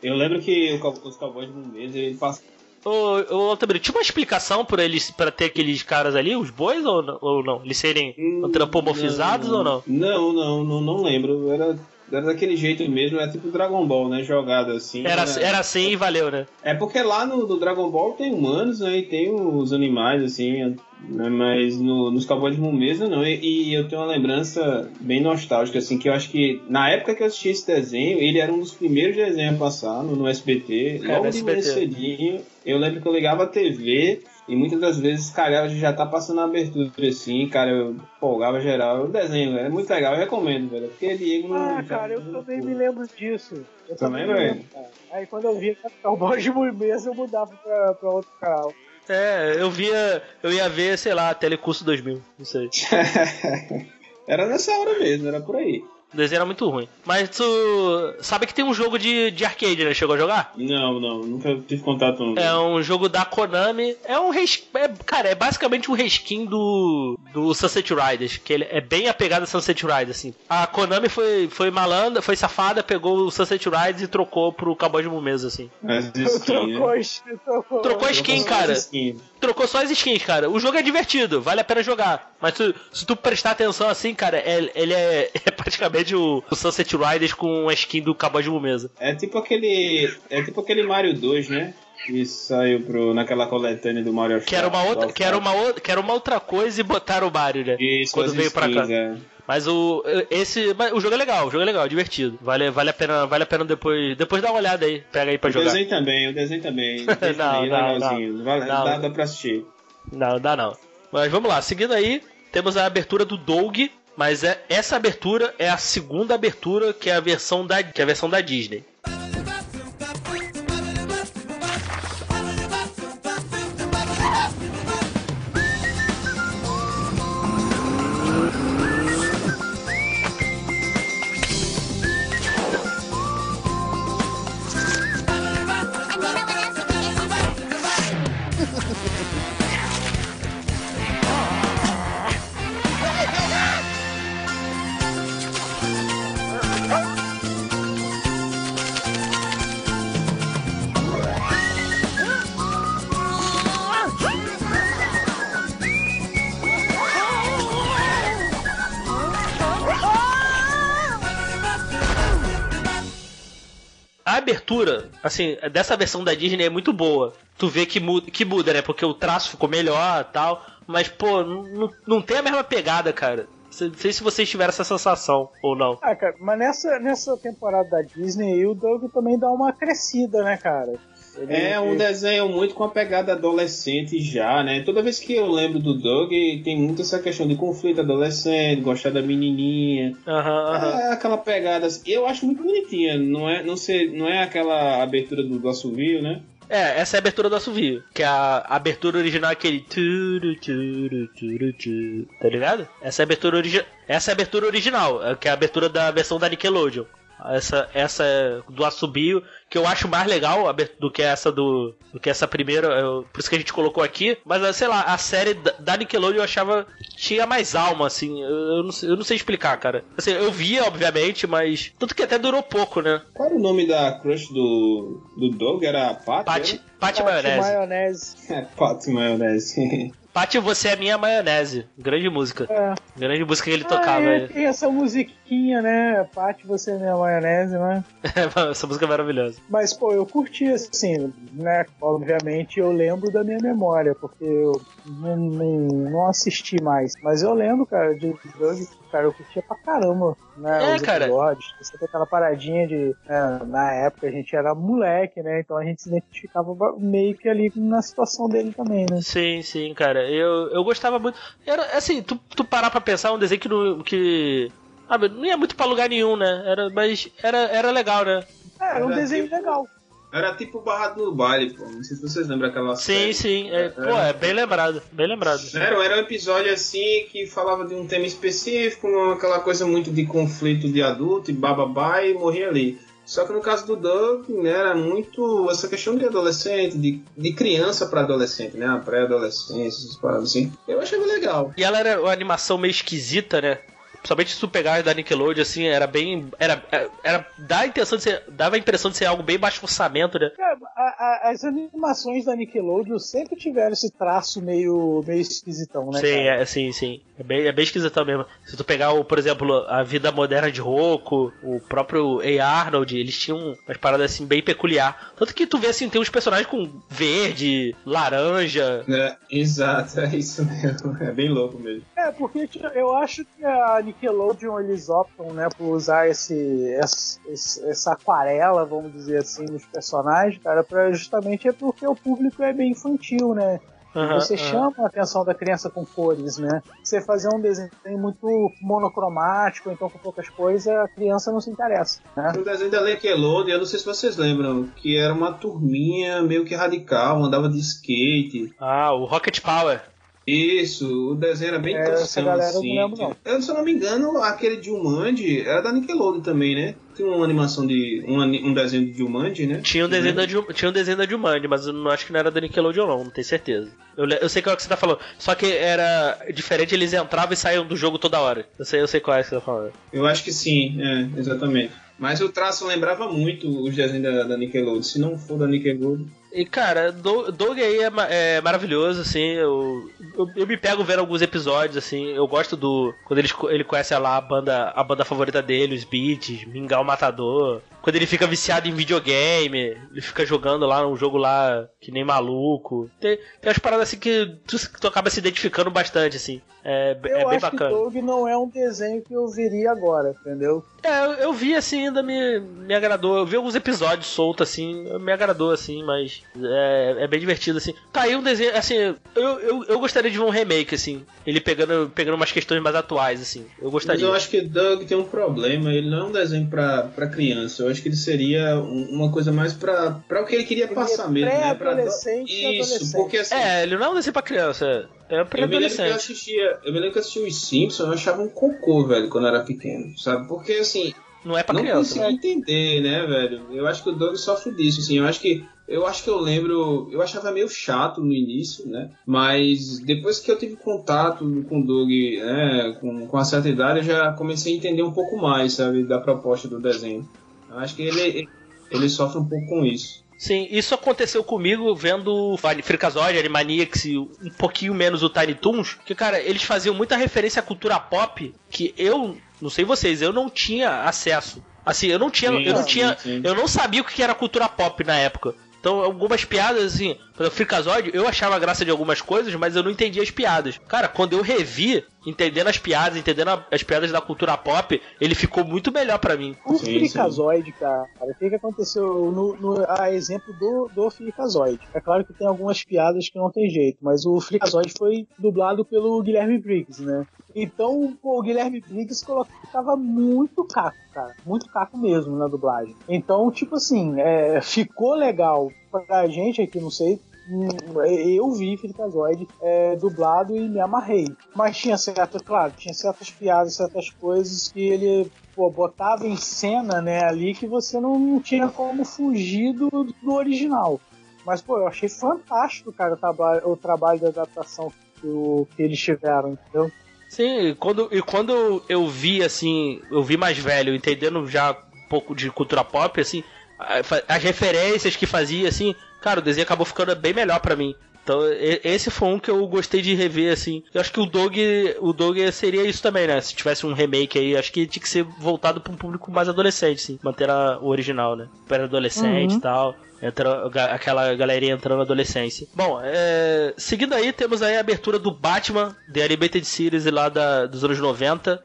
Eu lembro que o os cowboys do mês ele passa Ô, ô Altamiro, tinha uma explicação pra eles para ter aqueles caras ali, os bois, ou? Ou não? Eles serem antropomorfizados ou não? Não, não, não, não lembro. Era era daquele jeito mesmo, é tipo Dragon Ball, né? Jogado assim. Era, né? era assim e valeu, né? É porque lá no, no Dragon Ball tem humanos, né? E tem os animais, assim, né, mas no, nos Cowboys de Mesa não. E, e eu tenho uma lembrança bem nostálgica, assim, que eu acho que na época que eu assisti esse desenho, ele era um dos primeiros desenhos a passar no, no SBT, É, logo no de manhã cedinho. Eu lembro que eu ligava a TV e muitas das vezes calhava de já tá passando a abertura, assim, cara, eu folgava geral. O desenho, velho, é muito legal, eu recomendo, velho. Porque Diego não. Ah, cara, eu também me lembro disso. Eu Também, velho? lembro, cara. Aí quando eu via Cowboy de Mesa, eu mudava pra, pra outro canal. É, eu via. Eu ia ver, sei lá, Telecurso 2000, não sei. (laughs) era nessa hora mesmo, era por aí. O desenho era muito ruim. Mas tu. Sabe que tem um jogo de, de arcade, né? Chegou a jogar? Não, não, nunca tive contato no. É um jogo da Konami. É um res... é, Cara, é basicamente um reskin do. do Sunset Riders. Que ele é bem apegado a Sunset Riders, assim. A Konami foi, foi malandra, foi safada, pegou o Sunset Riders e trocou pro Cowboy de Mesa, assim. (laughs) As skins, Trocou, né? trocou, Trocou a skin, cara. Trocou só as skins, cara. O jogo é divertido, vale a pena jogar. Mas tu- se tu prestar atenção assim, cara, é- ele é, (laughs) é praticamente o, o Sunset Riders com a skin do Cowboy de Mesa. É tipo aquele. É tipo aquele Mario 2, né? Que saiu pro, naquela coletânea do Mario Que era uma outra, que era uma, outra- que era uma outra coisa e botaram o Mario, né? Isso, quando veio pra skins, cá. é. Mas o esse, o jogo é legal, o jogo é legal, divertido. Vale, vale a pena, vale a pena depois, depois dar uma olhada aí, pega aí pra O jogar. desenho também, o desenho também. (laughs) O desenho Não, também, não, legalzinho. Vale- não. Dá, dá pra assistir. Não, dá não. Mas vamos lá, seguindo aí, temos a abertura do Doug, mas é, essa abertura é a segunda abertura que é a versão da, que é a versão da Disney. Assim, dessa versão da Disney é muito boa. Tu vê que muda, que muda, né? Porque o traço ficou melhor tal. Mas, pô, não, não tem a mesma pegada, cara. Não sei se vocês tiveram essa sensação ou não. Ah, cara, mas nessa, nessa temporada da Disney, o Doug também dá uma crescida, né, cara? Ele- É um ele- desenho muito com a pegada adolescente já, né? Toda vez que eu lembro do Doug, tem muito essa questão de conflito adolescente, gostar da menininha. Aham, aham. É aquela pegada. assim, Eu acho muito bonitinha. Não é, não sei, não é aquela abertura do, do assovio, né? É, essa é a abertura do assovio. Que a abertura original é aquele. turu, turu, turu, turu, Tá ligado? Essa é a abertura, origi essa é a abertura original, é, que é a abertura da versão da Nickelodeon. Essa, essa é do assobio, que eu acho mais legal do que essa do, do que essa primeira, eu- por isso que a gente colocou aqui. Mas ah, sei lá, a série da- Nickelodeon eu achava tinha mais alma, assim. Eu, eu não, sei- eu não sei explicar, cara. Assim, eu via, obviamente, mas tanto que até durou pouco, né? Qual era o nome da crush do, do Doug? Era Pat? Pate Pate Maionese. maionese. (laughs) É, Pat Maionese. Pati, você é minha maionese. Grande música. É. Grande música que ele tocava. Ah, é, aí. tem essa musiquinha, né? Parte você é minha maionese, né? (laughs) Essa música é maravilhosa. Mas, pô, eu curti, assim, né? Obviamente eu lembro da minha memória, porque eu não, não, assisti mais. Mas eu lembro, cara, de Doug, cara, eu curtia pra caramba, né? É, os cara. episódios. Você tem aquela paradinha de. né, na época a gente era moleque, né? Então a gente se identificava meio que ali na situação dele também, né? Sim, sim, cara. Eu, eu gostava muito. Era assim, tu, tu parar pra pensar, um desenho que não. Que, ah, não ia muito pra lugar nenhum, né? Era, mas era, era legal, né? É, era um Era desenho tipo- legal. Era tipo Barrado no Baile, pô. Não sei se vocês lembram aquela Sim, série. sim. É, pô, é bem lembrado. Bem lembrado. Era, era um episódio assim que falava de um tema específico, aquela coisa muito de conflito de adulto e bababá e morria ali. Só que no caso do Doug, né, era muito essa questão de adolescente, de, de criança pra adolescente, né? A pré-adolescência, essas paradas assim. Eu achava legal. E ela era uma animação meio esquisita, né? Principalmente se tu pegar da Nickelodeon, assim, era bem. Era, era, dá a intenção de ser, dava a impressão de ser algo bem baixo orçamento, né? Cara, a- a- as animações da Nickelodeon sempre tiveram esse traço meio, meio esquisitão, né? sim, é, sim, sim. É bem, é bem esquisitão mesmo. Se tu pegar, o, por exemplo, a vida moderna de Roku, o próprio A. Arnold, eles tinham umas paradas assim bem peculiar. Tanto que tu vê assim, tem uns personagens com verde, laranja. É, exato, é isso mesmo. (laughs) É bem louco mesmo. É, porque eu acho que a Nickelodeon eles optam, né, por usar esse- essa aquarela, vamos dizer assim, nos personagens, cara, pra justamente é porque o público é bem infantil, né? Aham, Você aham. chama a atenção da criança com cores, né? Você fazer um desenho muito monocromático, então com poucas cores, a criança não se interessa, né? O desenho da Nickelodeon, eu não sei se vocês lembram, que era uma turminha meio que radical, andava de skate. Ah, o Rocket Power. Isso, o desenho era bem É, toscão, eu não assim. lembro, não. Eu, se eu não me engano, aquele de Jumanji era da Nickelodeon também, né? Tem uma animação de. um, um desenho de Jumanji, né? Tinha um desenho da, Ju- tinha um desenho da Jumanji, mas eu não acho que não era da Nickelodeon não, não tenho certeza. Eu, eu sei qual é que você tá falando, só que era diferente, eles entravam e saíam do jogo toda hora. Eu sei, eu sei qual é que você tá falando. Eu acho que sim, é, exatamente. Mas o traço lembrava muito os desenhos da, da Nickelodeon. Se não for da Nickelodeon. E cara, Do- Doug aí é, é maravilhoso, assim. Eu, eu, eu me pego vendo alguns episódios, assim. Eu gosto do. Quando ele, ele conhece lá a banda, a banda favorita dele, os Beats, Mingau Matador. Quando ele fica viciado em videogame, ele fica jogando lá um jogo lá que nem maluco. Tem, tem umas paradas assim que tu, tu acaba se identificando bastante, assim. É, b- Eu é bem acho bacana. Doug não é um desenho que eu veria agora, entendeu? É, eu, eu vi assim, ainda me, me agradou. Eu vi alguns episódios soltos assim, me agradou assim, mas é, é bem divertido assim. Tá aí um desenho, assim, eu, eu, eu gostaria de ver um remake, assim. Ele pegando, pegando umas questões mais atuais, assim. Eu Mas gostaria. eu acho que Doug tem um problema. Ele não é um desenho pra, pra criança. Eu acho que ele seria um- uma coisa mais pra, pra o que ele queria Ele passar é mesmo, né? Pra pré-adolescente e Isso, adolescente. porque assim. É, ele não é um desenho pra criança. É pra Eu me lembro que eu adolescente. assistia, eu me lembro que eu assistia os Simpsons, eu achava um cocô, velho, quando eu era pequeno, sabe? Porque assim, Não é pra não criança. consegui entender, né, velho? Eu acho que o Doug sofre disso, assim. Eu acho que eu acho que eu lembro, eu achava meio chato no início, né? Mas depois que eu tive contato com o Doug, né, com, com uma certa idade, eu já comecei a entender um pouco mais, sabe, da proposta do desenho. Eu acho que ele ele sofre um pouco com isso. Sim, isso aconteceu comigo vendo Freakazoid, Animaniacs e um pouquinho menos o Tiny Toons, que, cara, eles faziam muita referência à cultura pop que eu, não sei vocês, eu não tinha acesso. Assim, eu não tinha, Sim, eu não sim, tinha, sim. eu não sabia o que era cultura pop na época. Então, algumas piadas, assim, por exemplo, Freakazoid, eu achava graça de algumas coisas, mas eu não entendia as piadas. Cara, quando eu revi, entendendo as piadas, entendendo a- as piadas da cultura pop, ele ficou muito melhor pra mim. O Sim, Freakazoid, cara, o que, que aconteceu no, no- a exemplo do, do Freakazoid? É claro que tem algumas piadas que não tem jeito, mas o Freakazoid foi dublado pelo Guilherme Briggs, né? Então, pô, o Guilherme Briggs colocava muito caco, cara. Muito caco mesmo na dublagem. Então, tipo assim, é, ficou legal pra gente aqui, não sei, eu vi Freakazoid é, dublado e me amarrei. Mas tinha certas, claro, tinha certas piadas, certas coisas que ele pô, botava em cena, né, ali que você não tinha como fugir do, do original. Mas, pô, eu achei fantástico, cara, o, traba o trabalho de adaptação que, o- que eles tiveram, entendeu? Sim, quando, e quando eu vi, assim, eu vi mais velho, entendendo já um pouco de cultura pop, assim, as referências que fazia, assim, cara, o desenho acabou ficando bem melhor pra mim. Então, esse foi um que eu gostei de rever, assim. Eu acho que o Dog, o Dog seria isso também, né? Se tivesse um remake aí, acho que tinha que ser voltado pra um público mais adolescente, sim. Manter a- o original, né? Para adolescente e Uhum. tal. Entra, aquela galerinha entrando na adolescência. Bom, é, seguindo aí, temos aí a abertura do Batman, The Animated Series lá da, dos anos 90.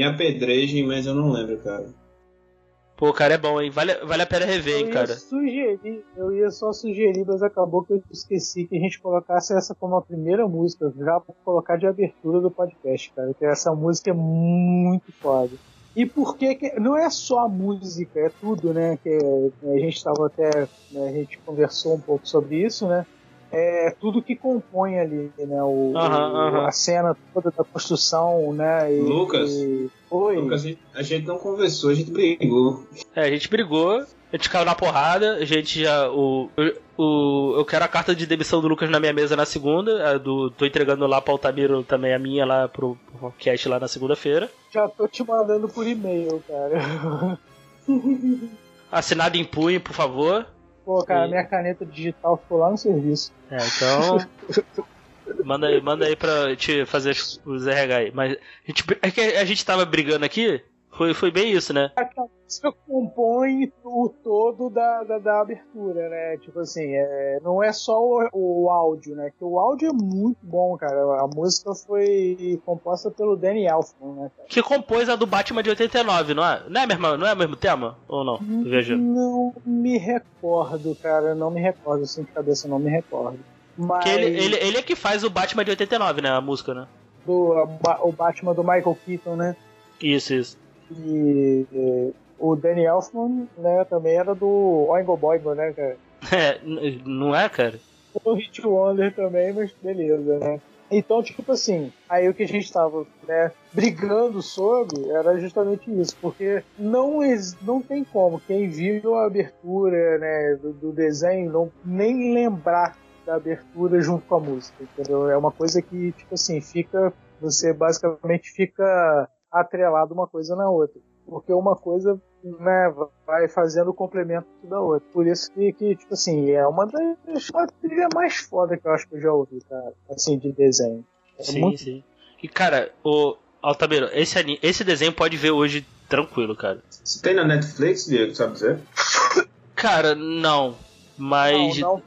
Me apedrejem, mas eu não lembro, cara. Pô, cara, é bom, hein? Vale, vale a pena rever, Eu hein, ia cara. sugerir, eu ia só sugerir, mas acabou que eu esqueci que a gente colocasse essa como a primeira música, já pra colocar de abertura do podcast, cara. Que essa música é muito foda. E por que que não é só a música, é tudo, né? Que a gente estava até, né, a gente conversou um pouco sobre isso, né? É tudo que compõe ali, né? O, Aham, o- aham. a cena toda da construção, né? E, Lucas? e- Oi. Lucas, a gente, a gente não conversou, a gente brigou. É, a gente brigou, a gente caiu na porrada, a gente já. O, o, eu quero a carta de demissão do Lucas na minha mesa na segunda, a do, tô entregando lá pra Altamiro também a minha lá pro, pro cast lá na segunda-feira. Já tô te mandando por e-mail, cara. (laughs) Assinado em punho, por favor. Pô, cara, E- minha caneta digital ficou lá no serviço. É, então. (laughs) manda aí, manda aí pra te fazer os- RH aí. Mas a gente, é que a gente tava brigando aqui, foi, foi bem isso, né? Aquela música compõe o todo da, da, da abertura, né? Tipo assim, é, não é só o, o áudio, né? Que o áudio é muito bom, cara. A música foi composta pelo Danny Elfman, né, cara? Que compôs a do Batman de 89, não é? Não é, mesmo, não é o mesmo tema? Ou não? Viajando. Não me recordo, cara. Não me recordo, assim, de cabeça não me recordo. Mas Porque ele, ele, ele é que faz o Batman de 89, né? A música, né? do, a o Batman do Michael Keaton, né? Isso, isso. E eh, o Danny Elfman, né, também era do Oingo Boingo, né, cara? (laughs) É, não é, cara? O Hit Wonder também, mas beleza, né? Então, tipo assim, aí o que a gente tava, né, brigando sobre era justamente isso, porque não, não tem como quem viu a abertura, né, do, do desenho não nem lembrar da abertura junto com a música, entendeu? É uma coisa que, tipo assim, fica, você basicamente fica atrelado uma coisa na outra, porque uma coisa né, vai fazendo o complemento da outra. Por isso que, que, tipo assim, é uma das uma trilha mais foda que eu acho que eu já ouvi, cara, assim, de desenho. É sim, muito- sim. E, cara, o Altamiro, esse, esse desenho pode ver hoje tranquilo, cara. Você tem na Netflix, Diego, sabe dizer? Cara, não. Mas. Não, não,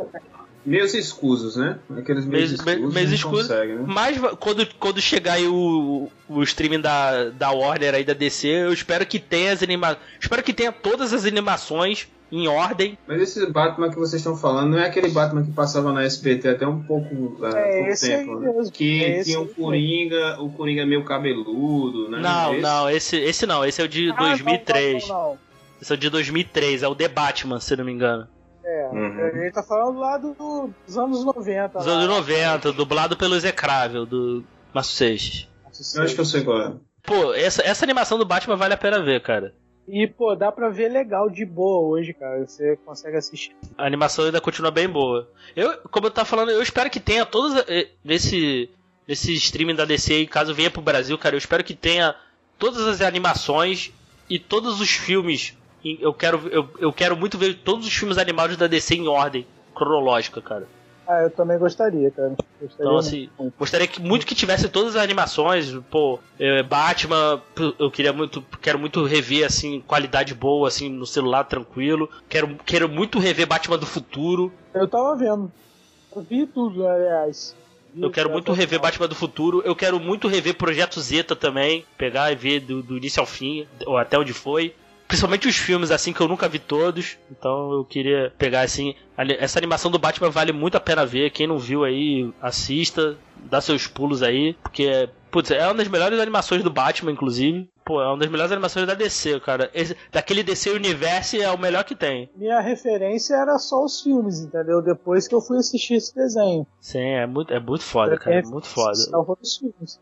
Meios escusos, né? Aqueles meios Meios- me- escusos. não escusos. consegue, né? Mas quando, quando chegar aí o, o streaming da, da Warner aí da DC, eu espero que tenha as anima... Espero que tenha todas as animações em ordem. Mas esse Batman que vocês estão falando não é aquele Batman que passava na SBT até um pouco, é, É pouco tempo, aí né? mesmo. Que É esse tinha o. Coringa, o Coringa meio cabeludo, né? Não, Esse- não, esse, esse não, esse é o de Ah, não, 2003. Não, não, não. Esse é o de 2003, é o The Batman, se não me engano. É, Uhum. ele tá falando lá do- dos anos 90. Dos anos 90, dublado pelo Execrável, do Márcio Seixas. Eu acho que eu sei qual é. Pô, essa, essa animação do Batman vale a pena ver, cara. E, pô, dá pra ver legal de boa hoje, cara. Você consegue assistir. A animação ainda continua bem boa. Eu, como eu tava falando, eu espero que tenha todos eh, nesse nesse streaming da DC aí, caso venha pro Brasil, cara, eu espero que tenha todas as animações e todos os filmes. Eu quero eu, eu quero muito ver todos os filmes animados da DC em ordem cronológica, cara. Ah, eu também gostaria, cara. Gostaria Então, assim, muito. gostaria que muito que tivesse todas as animações, pô, é, Batman, eu queria muito, quero muito rever assim, qualidade boa assim no celular tranquilo. Quero quero muito rever Batman do futuro. Eu tava vendo. Eu vi tudo, aliás. Vi Eu quero muito o rever. Batman do Futuro. Eu quero muito rever Projeto Zeta também. Pegar e ver do, do início ao fim, ou até onde foi. Principalmente os filmes, assim, que eu nunca vi todos. Então eu queria pegar, assim. Essa animação do Batman vale muito a pena ver. Quem não viu aí, assista. Dá seus pulos aí. Porque, putz, é uma das melhores animações do Batman, inclusive. Pô, é uma das melhores animações da DC, cara. Esse- daquele DC Universe é o melhor que tem. Minha referência era só os filmes, entendeu? Depois que eu fui assistir esse desenho. Sim, é muito, é muito foda, cara. É muito foda.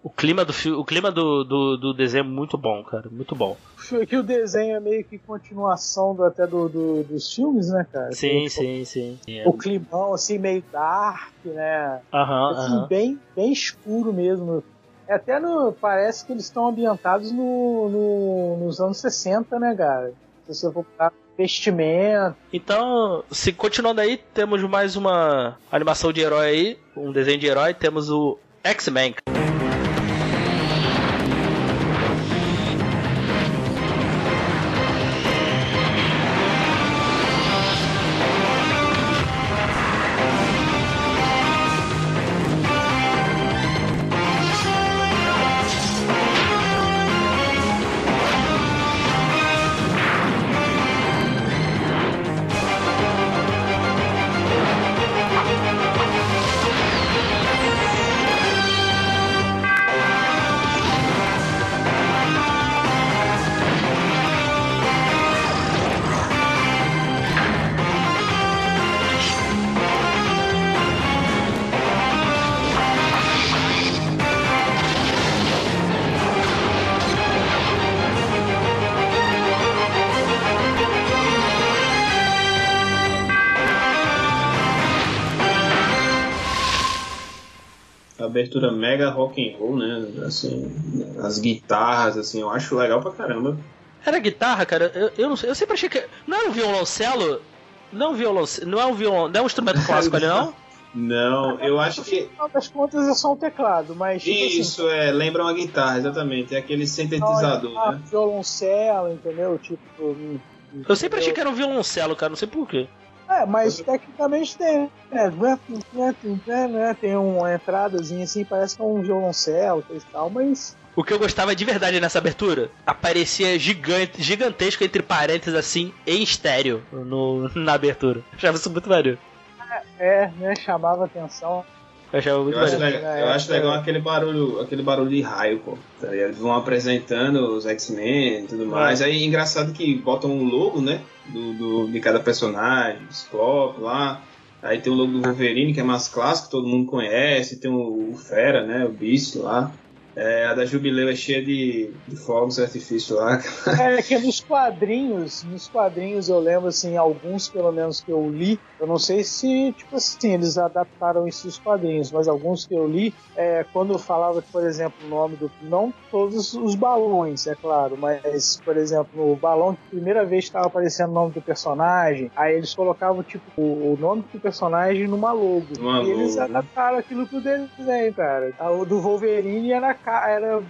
O clima do, o clima do, do, do desenho é muito bom, cara. Muito bom. (laughs) Que o desenho é meio que continuação do, até do, do- dos filmes, né, cara? Sim, Que, sim, sim. O climão, assim, meio dark, né? Aham, assim, aham. bem, bem escuro mesmo. É Até no, parece que eles estão ambientados no, no- nos anos 60, né, cara? Se você for para vestimento. Então, se continuando aí, temos mais uma animação de herói aí, um desenho de herói, temos o X-Men. Abertura mega rock and roll, né? Assim, as guitarras, assim, eu acho legal pra caramba. Era guitarra, cara? Eu, eu, não sei, eu sempre achei que. Não era um violoncelo? Não é um violoncelo. Não é um violon, não é um instrumento clássico ali, não? (laughs) Não, eu acho que. No final das contas é só um teclado, mas. tipo assim, Isso, é, lembra uma guitarra, exatamente. É aquele sintetizador, ah, né? violoncelo, entendeu? Tipo. hum, Eu sempre achei que era um violoncelo, cara, não sei porquê. É, mas tecnicamente tem, né? né? Tem uma entradazinha assim, parece que é um violoncelo e tal, mas. O que eu gostava de verdade nessa abertura, aparecia gigante, gigantesco entre parênteses assim, em estéreo no, na abertura. Achava isso muito maneiro. É, né? Chamava atenção. Eu achava muito Eu acho, legal, eu acho legal aquele barulho, aquele barulho de raio, pô. Tá? Eles vão apresentando os X-Men e tudo mais. Aí engraçado que botam um logo, né? Do, do- de cada personagem, Ciclope lá. Aí tem o logo do Wolverine, que é mais clássico, todo mundo conhece. Tem o, o Fera, né? O Beast lá. É, a da Jubileu é cheia de, de fogos de artifício lá. É que nos quadrinhos, nos quadrinhos eu lembro assim, alguns pelo menos que eu li, eu não sei se, tipo assim, eles adaptaram isso nos quadrinhos, mas alguns que eu li, é, quando eu falava, por exemplo, o nome do. Não todos os balões, é claro, mas, por exemplo, o balão que primeira vez estava aparecendo o nome do personagem, aí eles colocavam, tipo, o, nome do personagem numa logo. Numa e eles logo, né? adaptaram aquilo pro desenho, cara. O do Wolverine era, era,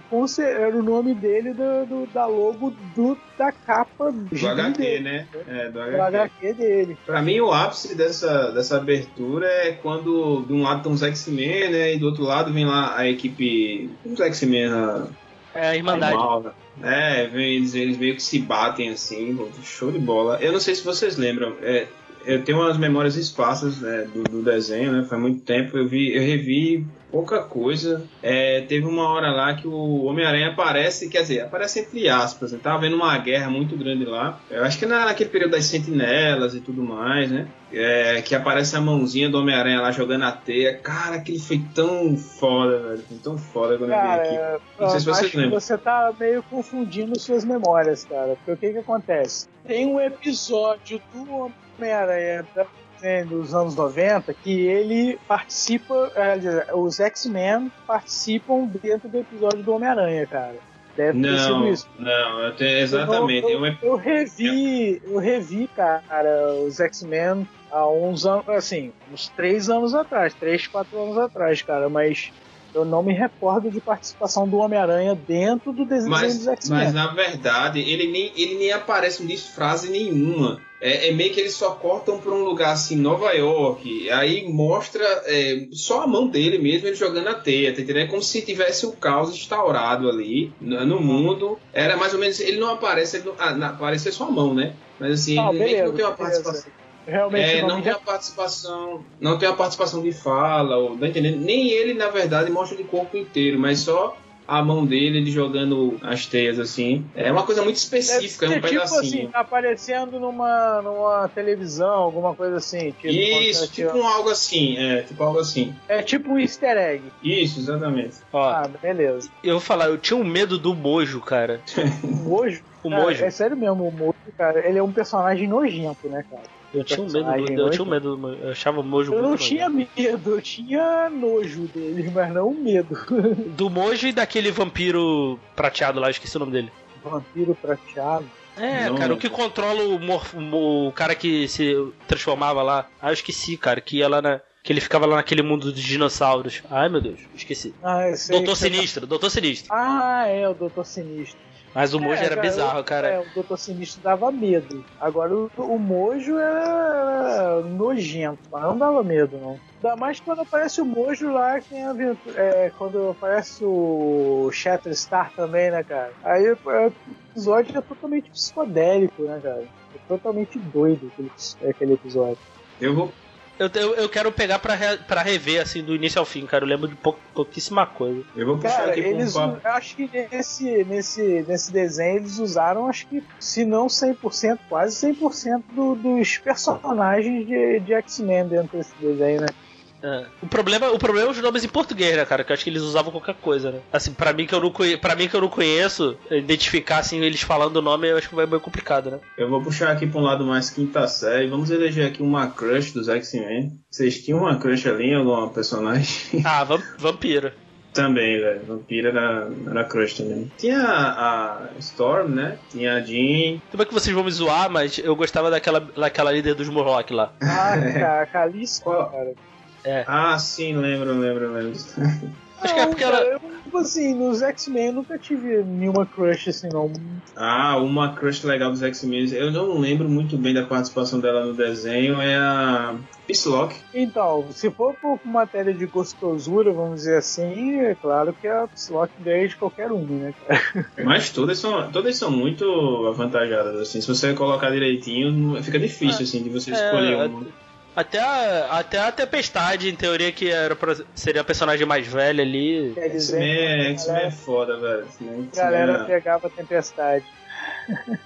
era o nome dele do, do- da logo do, da capa do HQ, dele, né? É, do Do HQ. HQ dele. Pra mim, o ápice dessa, dessa abertura é quando de um lado tem os X-Men, né? E do outro lado vem lá a equipe. Os X-Men a- É a Irmandade. Animal, né? É, vem, eles, eles meio que se batem assim, show de bola. Eu não sei se vocês lembram, é, eu tenho umas memórias esparsas né, do, do desenho, né? Faz muito tempo, eu vi, eu revi pouca coisa. É, teve uma hora lá que o Homem-Aranha aparece, quer dizer, aparece entre aspas, né? Tava vendo uma guerra muito grande lá. Eu acho que na- naquele período das sentinelas e tudo mais, né? É, que aparece a mãozinha do Homem-Aranha lá jogando a teia. Cara, aquele foi tão foda, velho. Foi tão foda quando eu vi aqui. Cara, Não sei se que lembram. você tá meio confundindo suas memórias, cara. Porque o que que acontece? Tem um episódio do Homem-Aranha da- né, dos anos 90 que ele participa, é, os X-Men participam dentro do episódio do Homem-Aranha, cara. Deve ter sido Não, isso. não, eu tenho, exatamente. Eu, eu, eu revi, eu revi, cara, os X-Men há uns anos, assim, uns três anos atrás, três, quatro anos atrás, cara, mas eu não me recordo de participação do Homem-Aranha dentro do desenho Mas, dos X-Men. mas na verdade, ele nem, ele nem aparece, não diz frase nenhuma. É, é meio que eles só cortam pra um lugar assim, Nova York, aí mostra é, só a mão dele mesmo, ele jogando a teia, tá entendendo? É como se tivesse o caos instaurado ali no, no mundo. Era mais ou menos, ele não aparece, ele não, ah, não, aparece só a mão, né? Mas assim, Ah, ele meio que beleza, não tem uma participação. Realmente É, não, não tem a participação, não tem a participação de fala, ou, tá entendendo? Nem ele, na verdade, mostra de corpo inteiro, mas só a mão dele, ele jogando as teias assim. É uma coisa muito específica, é um tipo assim, pedacinho. tá aparecendo numa, numa televisão, alguma coisa assim. Tipo, Isso, tipo um algo assim, é, tipo algo assim. É tipo um easter egg. Isso, exatamente. Ó, Ah, beleza. eu vou falar, eu tinha um medo do Mojo, cara. (laughs) O Mojo. O cara, Mojo. É sério mesmo, o Mojo, cara, ele é um personagem nojento, né, cara? Eu tinha um medo do, eu tinha um medo do. Eu achava o Mojo Eu não tinha medo, eu tinha nojo dele, mas não medo. (laughs) Do Mojo e daquele vampiro prateado lá, eu esqueci o nome dele. Vampiro prateado. É, Não, cara, o que controla o, morf- o cara que se transformava lá. Ah, eu esqueci, cara, que ia lá na. Que ele ficava lá naquele mundo dos dinossauros. Ai meu Deus, esqueci. Ah, Doutor tá- Sinistro, Doutor Sinistro. Ah, é, o Doutor Sinistro. Mas o Mojo É, era cara, bizarro, o- cara. É, o Doutor Sinistro dava medo. Agora o, o Mojo era nojento, mas não dava medo, não. Ainda mais quando aparece o Mojo lá, que tem aventura. É, quando aparece o Shatterstar também, né, cara? Aí é, o episódio é totalmente psicodélico, né, cara? É totalmente doido aquele, aquele episódio. Eu vou. Eu, eu, eu quero pegar pra, re- pra rever, assim, do início ao fim, cara. Eu lembro de pou, pouquíssima coisa. Eu vou puxar Cara, aqui pra um eles, papo. eu acho que nesse, nesse, nesse desenho eles usaram, acho que, se não 100%, quase 100% do, dos personagens de, de X-Men dentro desse desenho, né? É. O, problema, o problema é os nomes em português, né, cara? Que eu acho que eles usavam qualquer coisa, né? Assim, pra mim que eu não, pra mim que eu não conheço, identificar assim, eles falando o nome, eu acho que vai meio complicado, né? Eu vou puxar aqui pra um lado mais quinta série. Vamos eleger aqui uma crush dos X-Men. Vocês tinham uma crush ali em alguma personagem? (laughs) Ah, vam- vampiro. também, velho. Vampira era, era crush também. Tinha a, a Storm, né? Tinha a Jean. Tudo bem que vocês vão me zoar, mas eu gostava daquela, daquela líder dos Morlock lá. Ah, (laughs) cara, Calisto, cara. É. Ah, sim, lembro, lembro, lembro. (laughs) Acho que é porque cara, ela. eu, tipo assim, nos X-Men eu nunca tive nenhuma crush assim, não. Ah, uma crush legal dos X-Men. Eu não lembro muito bem da participação dela no desenho. É a Psylocke. Então, se for por matéria de gostosura, vamos dizer assim, é claro que a Psylocke ganha de qualquer um, né, cara? (laughs) Mas todas são, todas são muito avantajadas, assim. Se você colocar direitinho, fica difícil, assim, de você escolher É, uma. Até a, até a Tempestade, em teoria, que era pra- seria a personagem mais velha ali. Quer dizer, X-Men é- é galera, foda, velho. A galera é- pegava a tempestade. (laughs)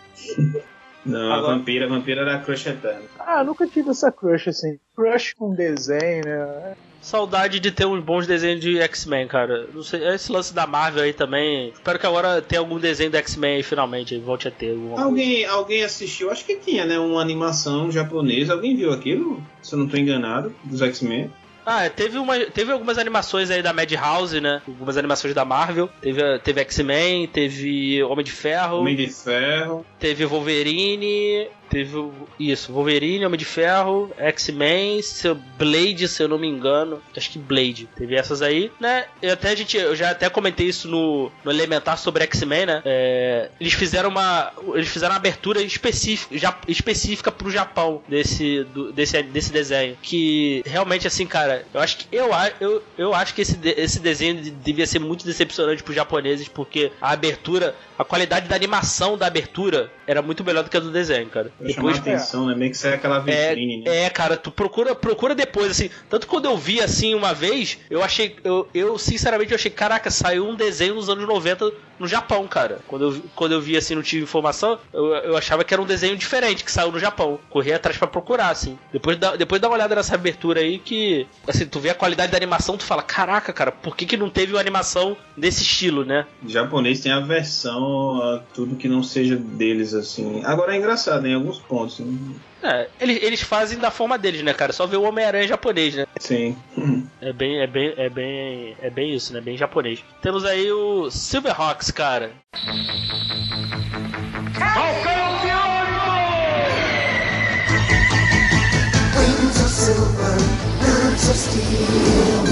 Não, Agora- a vampira, a vampira era a crush eterna. Ah, nunca tive essa crush assim. Crush com desenho, né? Saudade de ter uns bons desenhos de X-Men, cara. Não sei, esse lance da Marvel aí também. Espero que agora tenha algum desenho do X-Men aí finalmente, volte a ter coisa. Alguém, alguém assistiu, acho que tinha, né? Uma animação japonesa. Alguém viu aquilo? Se eu não tô enganado, dos X-Men. Ah, teve, uma, teve algumas animações aí da Madhouse, né? Algumas animações da Marvel. Teve, teve X-Men, teve Homem de Ferro, Homem de Ferro. teve Wolverine, teve isso, Wolverine, Homem de Ferro, X-Men, Blade, se eu não me engano. Acho que Blade. Teve essas aí, né? E até a gente, eu já até comentei isso no, no Elementar sobre X-Men, né? É, eles fizeram uma. Eles fizeram uma abertura específica, já, específica pro Japão desse, do- desse, desse desenho. Que realmente, assim, cara, eu acho que eu, eu, eu acho que esse, esse desenho de- devia ser muito decepcionante pros japoneses, porque a abertura, a qualidade da animação da abertura era muito melhor do que a do desenho, cara. Pra chamar atenção, né? Meio que sai aquela vitrine, né? É, cara, tu procura, procura depois, assim. Tanto quando eu vi assim uma vez, eu achei. Eu, eu sinceramente eu achei, caraca, saiu um desenho nos anos 90 no Japão, cara. Quando eu, quando eu vi assim, não tive informação, eu, eu achava que era um desenho diferente que saiu no Japão. Corri atrás pra procurar, assim. Depois dá, depois dá uma olhada nessa abertura aí que. Assim, tu vê a qualidade da animação, tu fala, caraca, cara, por que, que não teve uma animação desse estilo, né? O japonês tem aversão a tudo que não seja deles, assim. Agora é engraçado, em alguns pontos. né? É, eles, eles fazem da forma deles, né, cara? Só ver o Homem-Aranha japonês, né? Sim. É bem, é bem, é bem, é bem isso, né? Bem japonês. Temos aí o Silverhawks, cara. Wings of silver, birds of steel.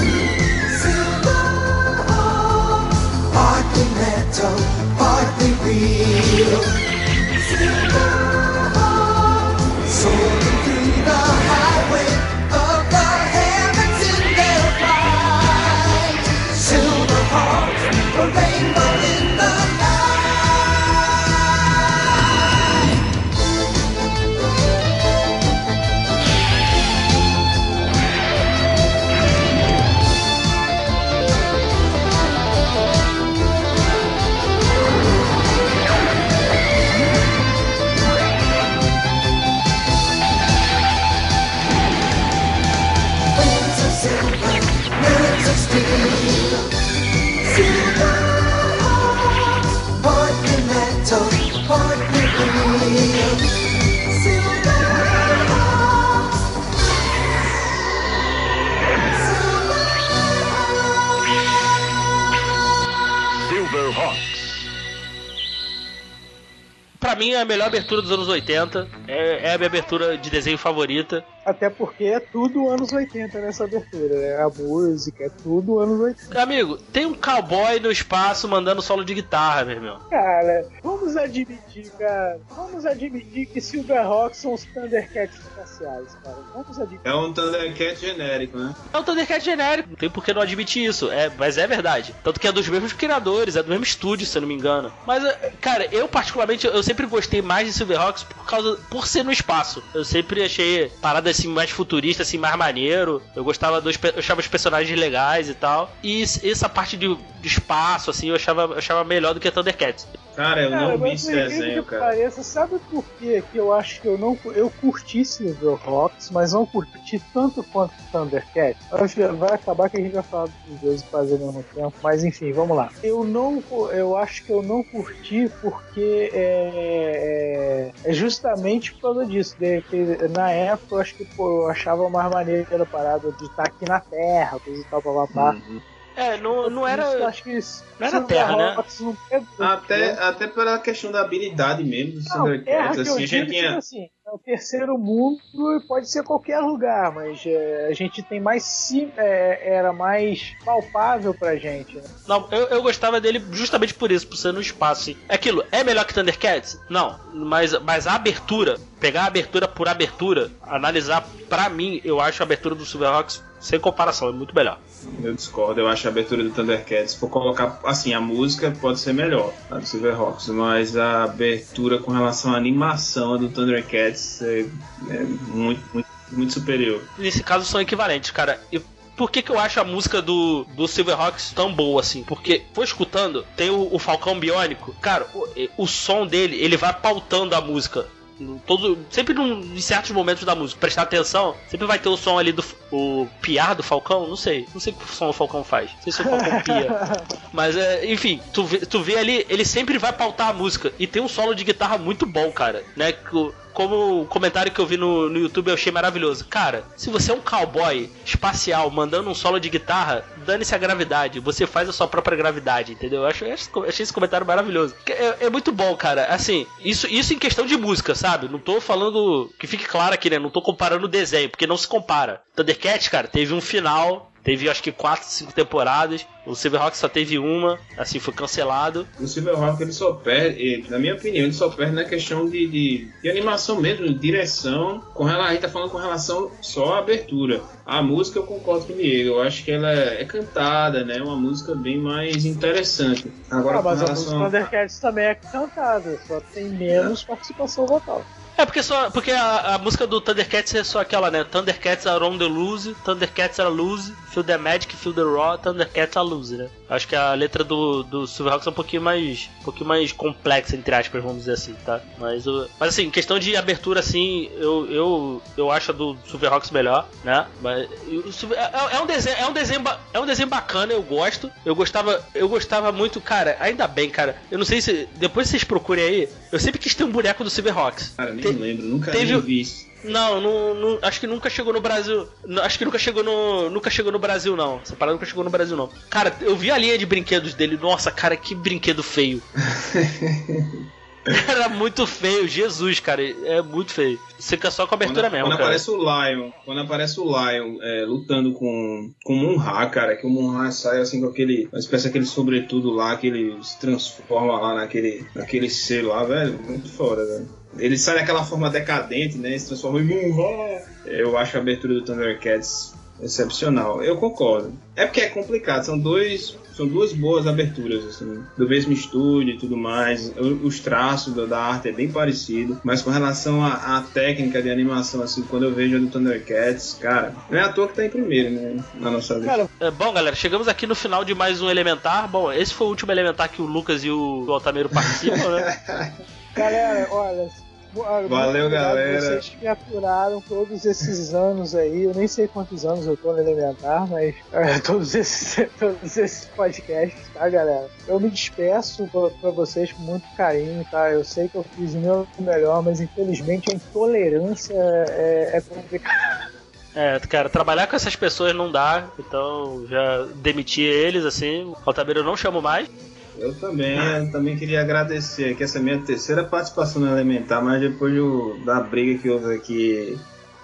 Silverhawks, partly metal, partly real. Silverhawks, Pra mim, é a melhor abertura dos anos 80. É, é a minha abertura de desenho favorita. Até porque é tudo anos 80 nessa abertura, né? A música é tudo anos 80. Amigo, tem um cowboy no espaço mandando solo de guitarra, meu irmão. Cara, vamos admitir, cara. Vamos admitir que Silverhawks são os Thundercats espaciais, cara. Vamos admitir. É um Thundercat genérico, né? É um Thundercat genérico, não tem por que não admitir isso. É, mas é verdade. Tanto que é dos mesmos criadores, é do mesmo estúdio, se eu não me engano. Mas, é, cara, eu particularmente, eu sempre gostei mais de Silverhawks por causa. por ser no espaço. Eu sempre achei parada assim mais futurista, assim, mais maneiro. Eu gostava dos. Eu achava os personagens legais e tal. E es- essa parte de, de espaço, assim, eu achava, eu achava melhor do que Thundercats. Cara, eu Cara, não vi esse desenho, que cara. pareça, sabe por quê? que eu acho que eu não eu curti Silverhawks, mas não curti tanto quanto Thundercat? Acho que vai acabar que a gente vai falar dos dois quase ao mesmo tempo, mas enfim, vamos lá. Eu não eu acho que eu não curti porque é, é, é justamente por causa disso. De, que na época eu acho que pô, eu achava mais maneiro a parada de estar aqui na Terra, coisa e tal, papapá. Uhum. É, não, não Isso, era. acho que isso, não era Terra, né? Não pegou, Até, até pela questão da habilidade mesmo do Não, que eu assim, a gente digo, tinha. assim, é o terceiro mundo e pode ser qualquer lugar, mas é, a gente tem mais sim, é, era mais palpável pra gente. Né? Não, eu, eu gostava dele justamente por isso, por ser no espaço. assim. É aquilo, é melhor que Thundercats? Não, mas, mas a abertura, pegar a abertura por abertura, analisar, pra mim, eu acho a abertura do Silverhawks sem comparação, é muito melhor. Eu discordo, eu acho a abertura do Thundercats, for colocar assim, a música pode ser melhor, a do Silverhawks, mas a abertura com relação à animação do Thundercats é, é muito, muito, muito superior. Nesse caso são equivalentes, cara. E por que, que eu acho a música do, do Silverhawks tão boa assim? Porque, foi escutando, tem o, o Falcão Biônico, cara, o, o som dele, ele vai pautando a música. No Todo, sempre num, em certos momentos da música, prestar atenção, sempre vai ter o som ali do o piar do Falcão, não sei, não sei que som o Falcão faz, não sei se o Falcão (laughs) pia, mas é, enfim, tu vê, tu vê ali, ele sempre vai pautar a música e tem um solo de guitarra muito bom, cara, né? Que como o comentário que eu vi no, no YouTube eu achei maravilhoso. Cara, se você é um cowboy espacial mandando um solo de guitarra, dane-se a gravidade. Você faz a sua própria gravidade, entendeu? Eu eu achei esse comentário maravilhoso. É, é muito bom, cara. Assim, isso, isso em questão de música, sabe? Não tô falando. Que fique claro aqui, né? Não tô comparando o desenho, porque não se compara. Thundercat, cara, teve um final. Teve acho que 4, 5 temporadas. O Silverhawks só teve uma, assim, foi cancelado. O Silverhawk ele só perde, ele, na minha opinião, ele só perde na questão de, de, de animação mesmo, de direção. Com relação, a gente tá falando com relação só à abertura. A música eu concordo com o Diego, eu acho que ela é cantada, né? Uma música bem mais interessante. Agora ah, com mas a música relação. Thundercats também é cantada, só tem menos participação vocal. É porque só porque a, a música do Thundercats é só aquela, né? Thundercats are on the loose, Thundercats are loose, feel the magic, feel the raw, Thundercats are loose, né? Acho que a letra do, do Silverhawks é um pouquinho mais um pouquinho mais complexa entre aspas, vamos dizer assim, tá? Mas o mas assim, questão de abertura assim, eu eu, eu acho a do Silverhawks melhor, né? Mas e Silver- é, é um desenho, é um desenho é um desenho bacana, eu gosto. Eu gostava, eu gostava muito, cara, ainda bem, cara. Eu não sei se depois vocês procurem aí, eu sempre quis ter um boneco do Silverhawks. Cara, nem Te- lembro, nunca teve- vi isso. Não, não, não- acho que nunca chegou no Brasil. Não, Acho que nunca chegou no. Nunca chegou no Brasil, não. Essa parada nunca chegou no Brasil, não. Cara, eu vi a linha de brinquedos dele. Nossa, cara, que brinquedo feio. (laughs) Era muito feio, Jesus, cara. É muito feio. Você fica só com a abertura quando, mesmo, quando cara. aparece o Lion, quando aparece o Lion é, lutando com, com o Munra, cara, que o Munra sai assim com aquele, uma espécie daquele sobretudo lá, que ele se transforma lá naquele, naquele ser lá, velho, muito foda, velho. Ele sai daquela forma decadente, né, e se transforma em Munra. Eu acho a abertura do Thundercats excepcional. Eu concordo. É porque é complicado, são dois são duas boas aberturas, assim, do mesmo estúdio e tudo mais. Os traços da, arte é bem parecido, mas com relação à, à técnica de animação, assim, quando eu vejo a do Thundercats, cara, não é à toa que tá em primeiro, né, na nossa lista. Cara, É, bom, galera, chegamos aqui no final de mais um Elementar. Bom, esse foi o último Elementar que o Lucas e o, o Altamiro participam, né? (laughs) galera, olha. Olha, Valeu, galera. Vocês que aturaram todos esses anos aí. Eu nem sei quantos anos eu tô no Elementar, mas é, (laughs) todos, esses, todos esses podcasts, tá, galera? Eu me despeço pra, pra vocês com muito carinho, tá? Eu sei que eu fiz o meu melhor, mas infelizmente a intolerância é, é complicada. É, cara, trabalhar com essas pessoas não dá, então já demiti eles, assim. O Altamiro eu não chamo mais. Eu também, eu também queria agradecer que essa é a minha terceira participação no Elementar, mas depois do- da briga que houve aqui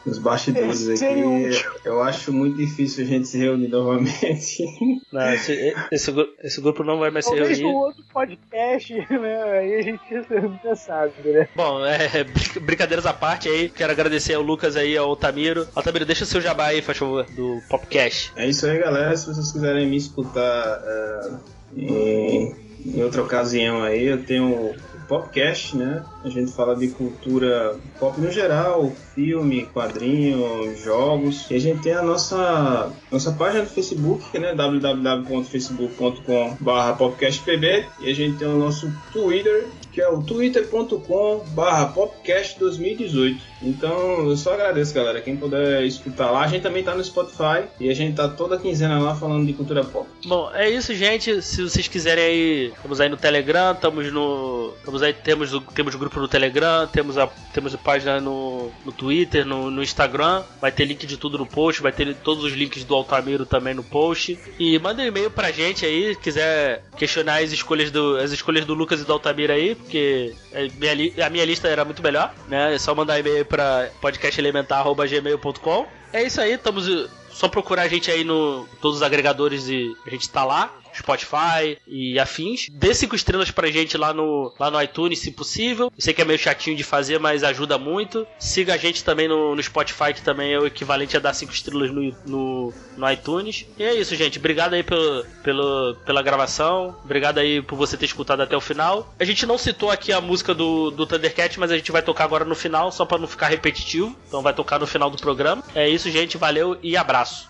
nos bastidores Terceiro e aqui, último. eu acho muito difícil a gente se reunir novamente. (laughs) Não, esse, esse, esse grupo não vai mais se Talvez reunir. no outro podcast, (laughs) né? Aí a gente (laughs) nunca sabe, né? Bom, é, brin- brincadeiras à parte aí, quero agradecer ao Lucas aí, ao Altamiro. Altamiro, deixa o seu jabá aí, faz favor, do Popcast. É isso aí, galera. Se vocês quiserem me escutar é, em, em outra ocasião aí, eu tenho o Popcast, né? A gente fala de cultura pop no geral, filme, quadrinho, jogos. E a gente tem a nossa, nossa página do Facebook, né? www.facebook.com.br popcastpb. E a gente tem o nosso Twitter, que é o twitter.com barra popcast 2018. Então eu só agradeço, galera. Quem puder escutar lá, a gente também tá no Spotify e a gente tá toda quinzena lá falando de cultura pop. Bom, é isso, gente. Se vocês quiserem aí, estamos aí no Telegram, estamos no. Estamos aí, temos, o- temos grupo no Telegram, temos a, temos a página no, no Twitter, no, no Instagram. Vai ter link de tudo no post, vai ter todos os links do Altamiro também no post. E manda um e-mail pra gente aí, quiser questionar as escolhas do, as escolhas do Lucas e do Altamiro aí, porque li- a minha lista era muito melhor, né? É só mandar e-mail pra podcastelementar.gmail.com. É isso aí, estamos. Só procurar a gente aí no todos os agregadores e a gente tá lá. Spotify e afins. Dê cinco estrelas pra gente lá no, lá no iTunes, se possível. Eu sei que é meio chatinho de fazer, mas ajuda muito. Siga a gente também no, no Spotify, que também é o equivalente a dar cinco estrelas no, no, no iTunes. E é isso, gente. Obrigado aí pelo, pelo, pela gravação. Obrigado aí por você ter escutado até o final. A gente não citou aqui a música do, do Thundercat, mas a gente vai tocar agora no final, só pra não ficar repetitivo. Então vai tocar no final do programa. É isso, gente. Valeu e abraço.